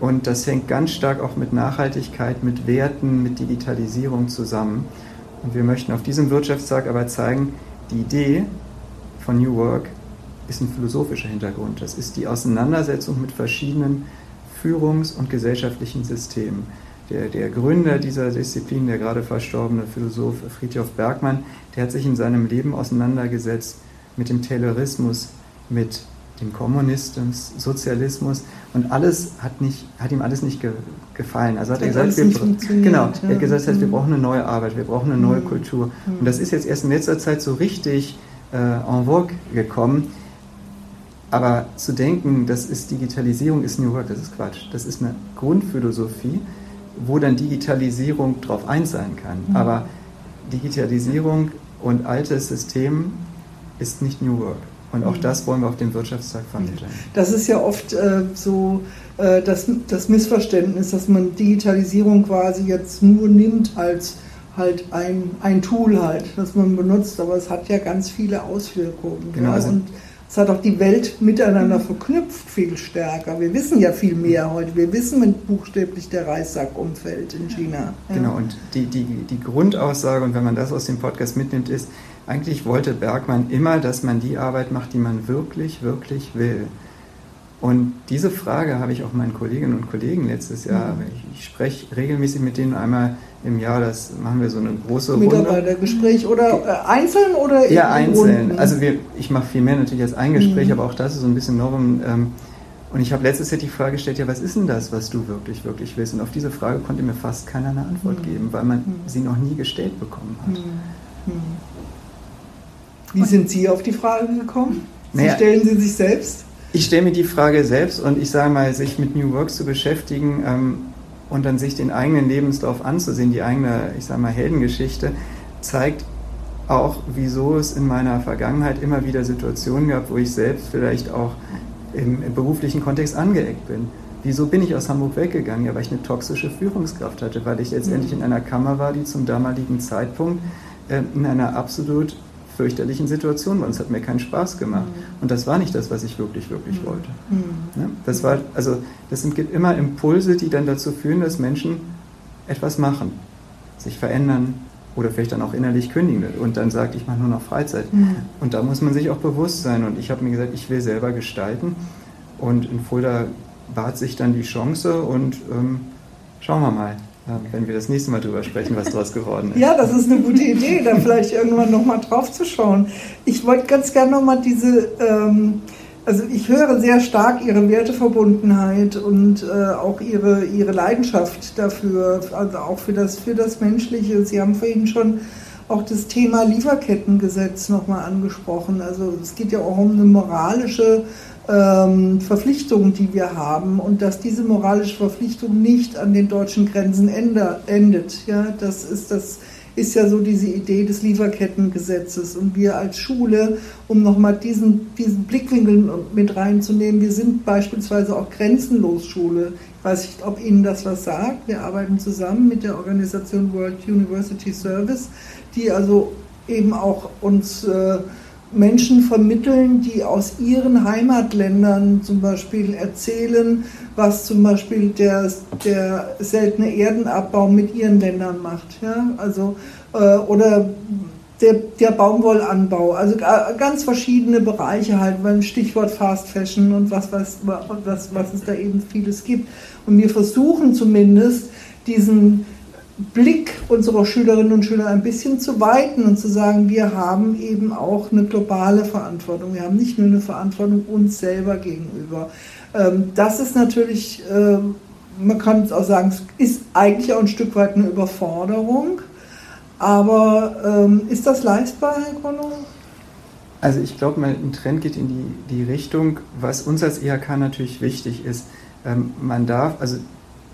Und das hängt ganz stark auch mit Nachhaltigkeit, mit Werten, mit Digitalisierung zusammen. Und wir möchten auf diesem Wirtschaftstag aber zeigen, die Idee von New Work ist ein philosophischer Hintergrund. Das ist die Auseinandersetzung mit verschiedenen Führungs- und gesellschaftlichen Systemen. Der, der, Gründer dieser Disziplin, der gerade verstorbene Philosoph Friedhof Bergmann, der hat sich in seinem Leben auseinandergesetzt mit dem Taylorismus, mit dem Kommunismus, Sozialismus und alles hat, nicht, hat ihm alles nicht ge, gefallen. Also hat er gesagt, wir, genau, er hat gesagt, wir brauchen eine neue Arbeit, wir brauchen eine neue mhm. Kultur. Und das ist jetzt erst in letzter Zeit so richtig äh, en vogue gekommen. Aber zu denken, das ist Digitalisierung, ist New Work, das ist Quatsch. Das ist eine Grundphilosophie, wo dann Digitalisierung drauf einzahlen kann. Mhm. Aber Digitalisierung und altes System ist nicht New Work. Und auch mhm. das wollen wir auf dem Wirtschaftstag vermitteln. Das ist ja oft äh, so äh, das, das Missverständnis, dass man Digitalisierung quasi jetzt nur nimmt als halt ein, ein Tool halt, das man benutzt, aber es hat ja ganz viele Auswirkungen. Genau, ja? also und es hat auch die Welt miteinander verknüpft viel stärker. Wir wissen ja viel mehr heute. Wir wissen, wenn buchstäblich der Reissack umfällt in China. Genau, und die, die, die Grundaussage, und wenn man das aus dem Podcast mitnimmt, ist, eigentlich wollte Bergmann immer, dass man die Arbeit macht, die man wirklich, wirklich will. Und diese Frage habe ich auch meinen Kolleginnen und Kollegen letztes Jahr. Mhm. Ich, ich spreche regelmäßig mit denen einmal im Jahr, das machen wir so eine große Runde. Mitarbeitergespräch oder äh, einzeln oder Ja, einzeln. Runden? Also wir, ich mache viel mehr natürlich als ein Gespräch, mhm. aber auch das ist so ein bisschen Norm. Ähm, und ich habe letztes Jahr die Frage gestellt, ja, was ist denn das, was du wirklich, wirklich willst? Und auf diese Frage konnte mir fast keiner eine Antwort mhm. geben, weil man mhm. sie noch nie gestellt bekommen hat. Mhm. Mhm. Wie sind Sie auf die Frage gekommen? Sie naja, stellen Sie sich selbst? Ich stelle mir die Frage selbst und ich sage mal, sich mit New Work zu beschäftigen, ähm, und dann sich den eigenen Lebenslauf anzusehen, die eigene, ich sag mal, Heldengeschichte, zeigt auch, wieso es in meiner Vergangenheit immer wieder Situationen gab, wo ich selbst vielleicht auch im, im beruflichen Kontext angeeckt bin. Wieso bin ich aus Hamburg weggegangen? Ja, weil ich eine toxische Führungskraft hatte, weil ich letztendlich in einer Kammer war, die zum damaligen Zeitpunkt äh, in einer absolut fürchterlichen Situation war. Und es hat mir keinen Spaß gemacht. Mhm. Und das war nicht das, was ich wirklich, wirklich mhm. wollte. Mhm. Ne? Das war, also, das sind, gibt immer Impulse, die dann dazu führen, dass Menschen etwas machen, sich verändern oder vielleicht dann auch innerlich kündigen und dann sagt, ich mache nur noch Freizeit. Mhm. Und da muss man sich auch bewusst sein. Und ich habe mir gesagt, ich will selber gestalten. Und in Fulda bat sich dann die Chance und ähm, schauen wir mal wenn wir das nächste Mal drüber sprechen, was daraus geworden ist. Ja, das ist eine gute Idee, da vielleicht irgendwann nochmal drauf zu schauen. Ich wollte ganz gerne nochmal diese, ähm, also ich höre sehr stark Ihre Werteverbundenheit und äh, auch Ihre, Ihre Leidenschaft dafür, also auch für das, für das Menschliche. Sie haben vorhin schon auch das Thema Lieferkettengesetz nochmal angesprochen. Also es geht ja auch um eine moralische ähm, Verpflichtung, die wir haben und dass diese moralische Verpflichtung nicht an den deutschen Grenzen ende, endet. Ja, das ist das ist ja so diese Idee des Lieferkettengesetzes. Und wir als Schule, um nochmal diesen, diesen Blickwinkel mit reinzunehmen, wir sind beispielsweise auch grenzenlos Schule. Ich weiß nicht, ob Ihnen das was sagt. Wir arbeiten zusammen mit der Organisation World University Service, die also eben auch uns äh, Menschen vermitteln, die aus ihren Heimatländern zum Beispiel erzählen, was zum Beispiel der, der seltene Erdenabbau mit ihren Ländern macht. Ja? Also, äh, oder der, der Baumwollanbau, also ganz verschiedene Bereiche halt, beim Stichwort Fast Fashion und was, was, was, was es da eben vieles gibt. Und wir versuchen zumindest diesen Blick unserer Schülerinnen und Schüler ein bisschen zu weiten und zu sagen, wir haben eben auch eine globale Verantwortung. Wir haben nicht nur eine Verantwortung uns selber gegenüber. Ähm, das ist natürlich, ähm, man kann es auch sagen, es ist eigentlich auch ein Stück weit eine Überforderung. Aber ähm, ist das leistbar, Herr Kono? Also ich glaube, ein Trend geht in die, die Richtung, was uns als IHK natürlich wichtig ist. man darf, also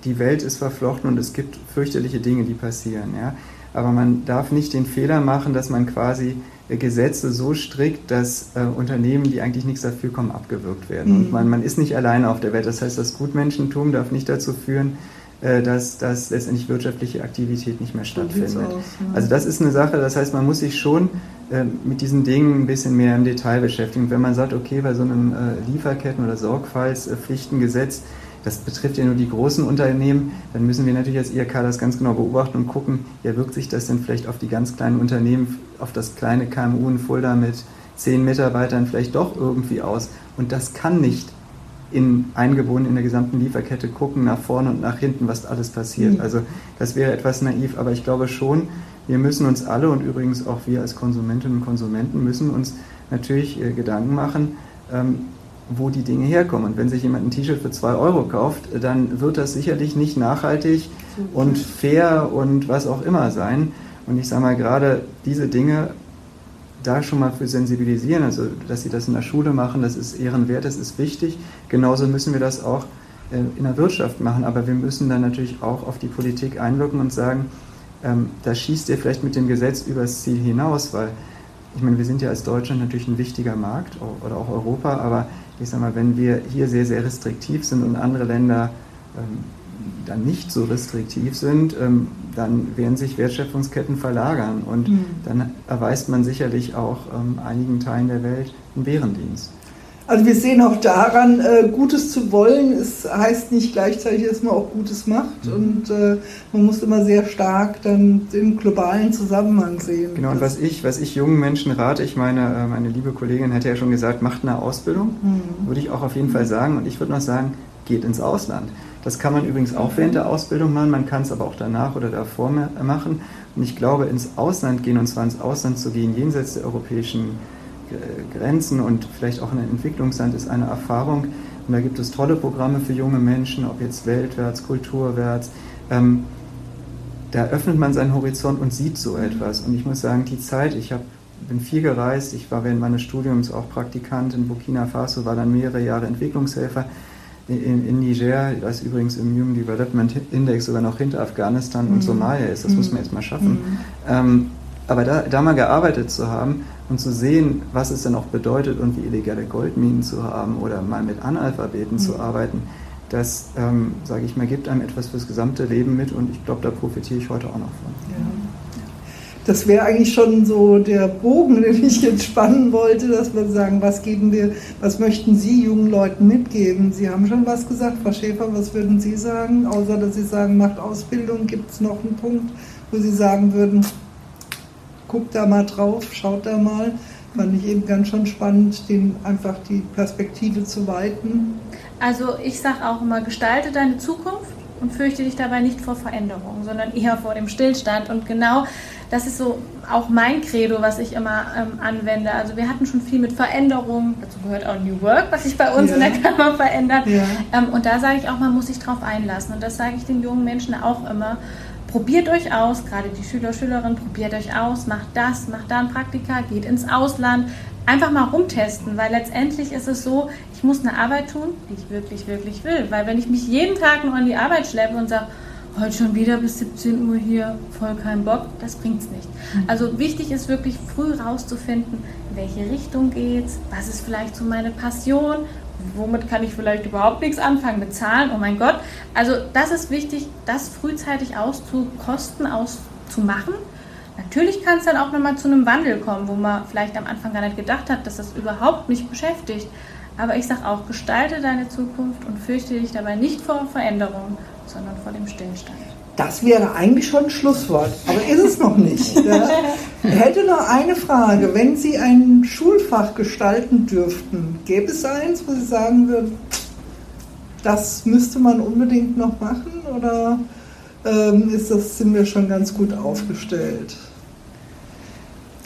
die Welt ist verflochten und es gibt fürchterliche Dinge, die passieren. Ja? Aber man darf nicht den Fehler machen, dass man quasi äh, Gesetze so strikt, dass äh, Unternehmen, die eigentlich nichts dafür kommen, abgewürgt werden. Mhm. Und man, man ist nicht alleine auf der Welt. Das heißt, das Gutmenschentum darf nicht dazu führen, äh, dass, dass letztendlich wirtschaftliche Aktivität nicht mehr stattfindet. Aus, ja. Also das ist eine Sache, das heißt, man muss sich schon äh, mit diesen Dingen ein bisschen mehr im Detail beschäftigen. Wenn man sagt, okay, bei so einem äh, Lieferketten- oder Sorgfaltspflichtengesetz, das betrifft ja nur die großen Unternehmen, dann müssen wir natürlich als IHK das ganz genau beobachten und gucken, ja, wirkt sich das denn vielleicht auf die ganz kleinen Unternehmen, auf das kleine KMU in Fulda mit zehn Mitarbeitern vielleicht doch irgendwie aus. Und das kann nicht in, eingebunden in der gesamten Lieferkette gucken, nach vorne und nach hinten, was alles passiert. Mhm. Also das wäre etwas naiv, aber ich glaube schon, wir müssen uns alle und übrigens auch wir als Konsumentinnen und Konsumenten müssen uns natürlich äh, Gedanken machen, ähm, wo die Dinge herkommen. Und wenn sich jemand ein T-Shirt für 2 Euro kauft, dann wird das sicherlich nicht nachhaltig und fair und was auch immer sein. Und ich sage mal, gerade diese Dinge da schon mal für sensibilisieren, also dass sie das in der Schule machen, das ist ehrenwert, das ist wichtig. Genauso müssen wir das auch äh, in der Wirtschaft machen, aber wir müssen dann natürlich auch auf die Politik einwirken und sagen, ähm, da schießt ihr vielleicht mit dem Gesetz übers Ziel hinaus, weil ich meine, wir sind ja als Deutschland natürlich ein wichtiger Markt oder auch Europa, aber ich sage mal, wenn wir hier sehr, sehr restriktiv sind und andere Länder ähm, dann nicht so restriktiv sind, ähm, dann werden sich Wertschöpfungsketten verlagern und mhm. dann erweist man sicherlich auch ähm, einigen Teilen der Welt einen Bärendienst. Also wir sehen auch daran, äh, Gutes zu wollen, es heißt nicht gleichzeitig, dass man auch Gutes macht mhm. und äh, man muss immer sehr stark dann den globalen Zusammenhang sehen. Genau, und was ich, was ich jungen Menschen rate, ich meine, äh, meine liebe Kollegin hat ja schon gesagt, macht eine Ausbildung, mhm. würde ich auch auf jeden Fall sagen und ich würde noch sagen, geht ins Ausland. Das kann man übrigens auch während der Ausbildung machen, man kann es aber auch danach oder davor machen. Und ich glaube, ins Ausland gehen, und zwar ins Ausland zu gehen, jenseits der europäischen Grenzen und vielleicht auch in einem Entwicklungsland ist eine Erfahrung. Und da gibt es tolle Programme für junge Menschen, ob jetzt weltwärts, kulturwärts. Ähm, da öffnet man seinen Horizont und sieht so etwas. Und ich muss sagen, die Zeit, ich hab, bin viel gereist, ich war während meines Studiums auch Praktikant in Burkina Faso, war dann mehrere Jahre Entwicklungshelfer in, in Niger, das übrigens im Human Development Index sogar noch hinter Afghanistan mhm. und Somalia ist. Das mhm. muss man jetzt mal schaffen. Mhm. Ähm, aber da, da mal gearbeitet zu haben und zu sehen, was es dann auch bedeutet, irgendwie illegale Goldminen zu haben oder mal mit Analphabeten mhm. zu arbeiten, das, ähm, sage ich mal, gibt einem etwas fürs gesamte Leben mit und ich glaube, da profitiere ich heute auch noch von. Ja. Das wäre eigentlich schon so der Bogen, [laughs] den ich jetzt spannen wollte, dass wir sagen, was geben wir, was möchten Sie jungen Leuten mitgeben? Sie haben schon was gesagt, Frau Schäfer, was würden Sie sagen? Außer dass Sie sagen, macht Ausbildung, gibt es noch einen Punkt, wo Sie sagen würden, guckt da mal drauf, schaut da mal. Fand ich eben ganz schon spannend, den einfach die Perspektive zu weiten. Also ich sage auch immer, gestalte deine Zukunft und fürchte dich dabei nicht vor Veränderungen, sondern eher vor dem Stillstand. Und genau das ist so auch mein Credo, was ich immer ähm, anwende. Also wir hatten schon viel mit Veränderungen, dazu gehört auch New Work, was sich bei uns ja. in der Kammer verändert. Ja. Ähm, und da sage ich auch, man muss sich drauf einlassen. Und das sage ich den jungen Menschen auch immer probiert euch aus, gerade die Schüler, Schülerinnen, probiert euch aus, macht das, macht da ein Praktika, geht ins Ausland, einfach mal rumtesten, weil letztendlich ist es so, ich muss eine Arbeit tun, die ich wirklich, wirklich will, weil wenn ich mich jeden Tag nur an die Arbeit schleppe und sage, heute schon wieder bis 17 Uhr hier, voll kein Bock, das bringt's nicht. Mhm. Also wichtig ist wirklich früh rauszufinden, in welche Richtung geht's, was ist vielleicht so meine Passion, womit kann ich vielleicht überhaupt nichts anfangen? Mit Zahlen, oh mein Gott. Also das ist wichtig, das frühzeitig auszukosten, auszumachen. Natürlich kann es dann auch nochmal zu einem Wandel kommen, wo man vielleicht am Anfang gar nicht gedacht hat, dass das überhaupt nicht beschäftigt. Aber ich sage auch, gestalte deine Zukunft und fürchte dich dabei nicht vor Veränderungen, sondern vor dem Stillstand. Das wäre eigentlich schon ein Schlusswort, aber ist es noch nicht. [laughs] Ja. Ich hätte noch eine Frage. Wenn Sie ein Schulfach gestalten dürften, gäbe es eins, wo Sie sagen würden, das müsste man unbedingt noch machen? Oder ähm, ist das, sind wir schon ganz gut aufgestellt.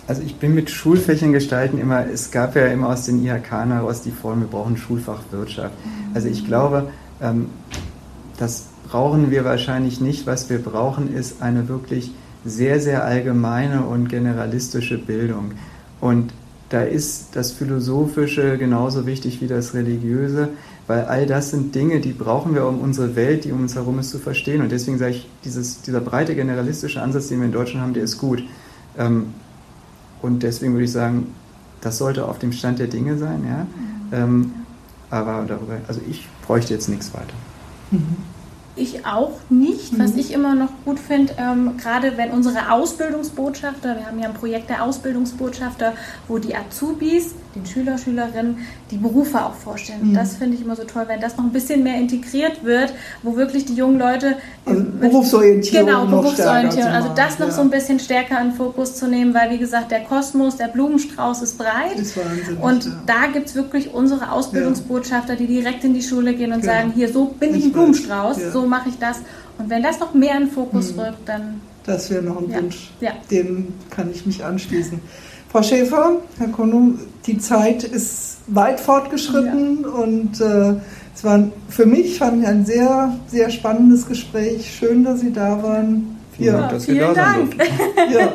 Also ich bin mit Schulfächern gestalten immer, es gab ja immer aus den IHK heraus die Form, wir brauchen Schulfach Wirtschaft. Also ich glaube, ähm, das brauchen wir wahrscheinlich nicht. Was wir brauchen, ist eine wirklich sehr, sehr allgemeine und generalistische Bildung. Und da ist das Philosophische genauso wichtig wie das Religiöse, weil all das sind Dinge, die brauchen wir, um unsere Welt, die um uns herum ist, zu verstehen. Und deswegen sage ich, dieses, dieser breite generalistische Ansatz, den wir in Deutschland haben, der ist gut. Ähm, und deswegen würde ich sagen, das sollte auf dem Stand der Dinge sein. Ja? Ähm, aber darüber, also ich bräuchte jetzt nichts weiter. Mhm. Ich auch nicht. Was mhm. ich immer noch gut finde, ähm, gerade wenn unsere Ausbildungsbotschafter, wir haben ja ein Projekt der Ausbildungsbotschafter, wo die Azubis, den Schüler, Schülerinnen, die Berufe auch vorstellen. Mhm. Das finde ich immer so toll, wenn das noch ein bisschen mehr integriert wird, wo wirklich die jungen Leute. Also Berufsorientierung. Genau, Berufsorientierung. Also das noch ja. so ein bisschen stärker in Fokus zu nehmen, weil wie gesagt, der Kosmos, der Blumenstrauß ist breit. Ist und ja. da gibt es wirklich unsere Ausbildungsbotschafter, die direkt in die Schule gehen und genau. sagen, hier, so bin ich, ich ein Blumenstrauß, ja. so mache ich das. Und wenn das noch mehr in Fokus mhm. rückt, dann. Das wäre noch ein Wunsch. Dem kann ich mich anschließen. Frau Schäfer, Herr Konum, die Zeit ist weit fortgeschritten ja. und äh, es war für mich fand ich ein sehr, sehr spannendes Gespräch. Schön, dass Sie da waren. Ja, ja dass vielen da Dank. ja.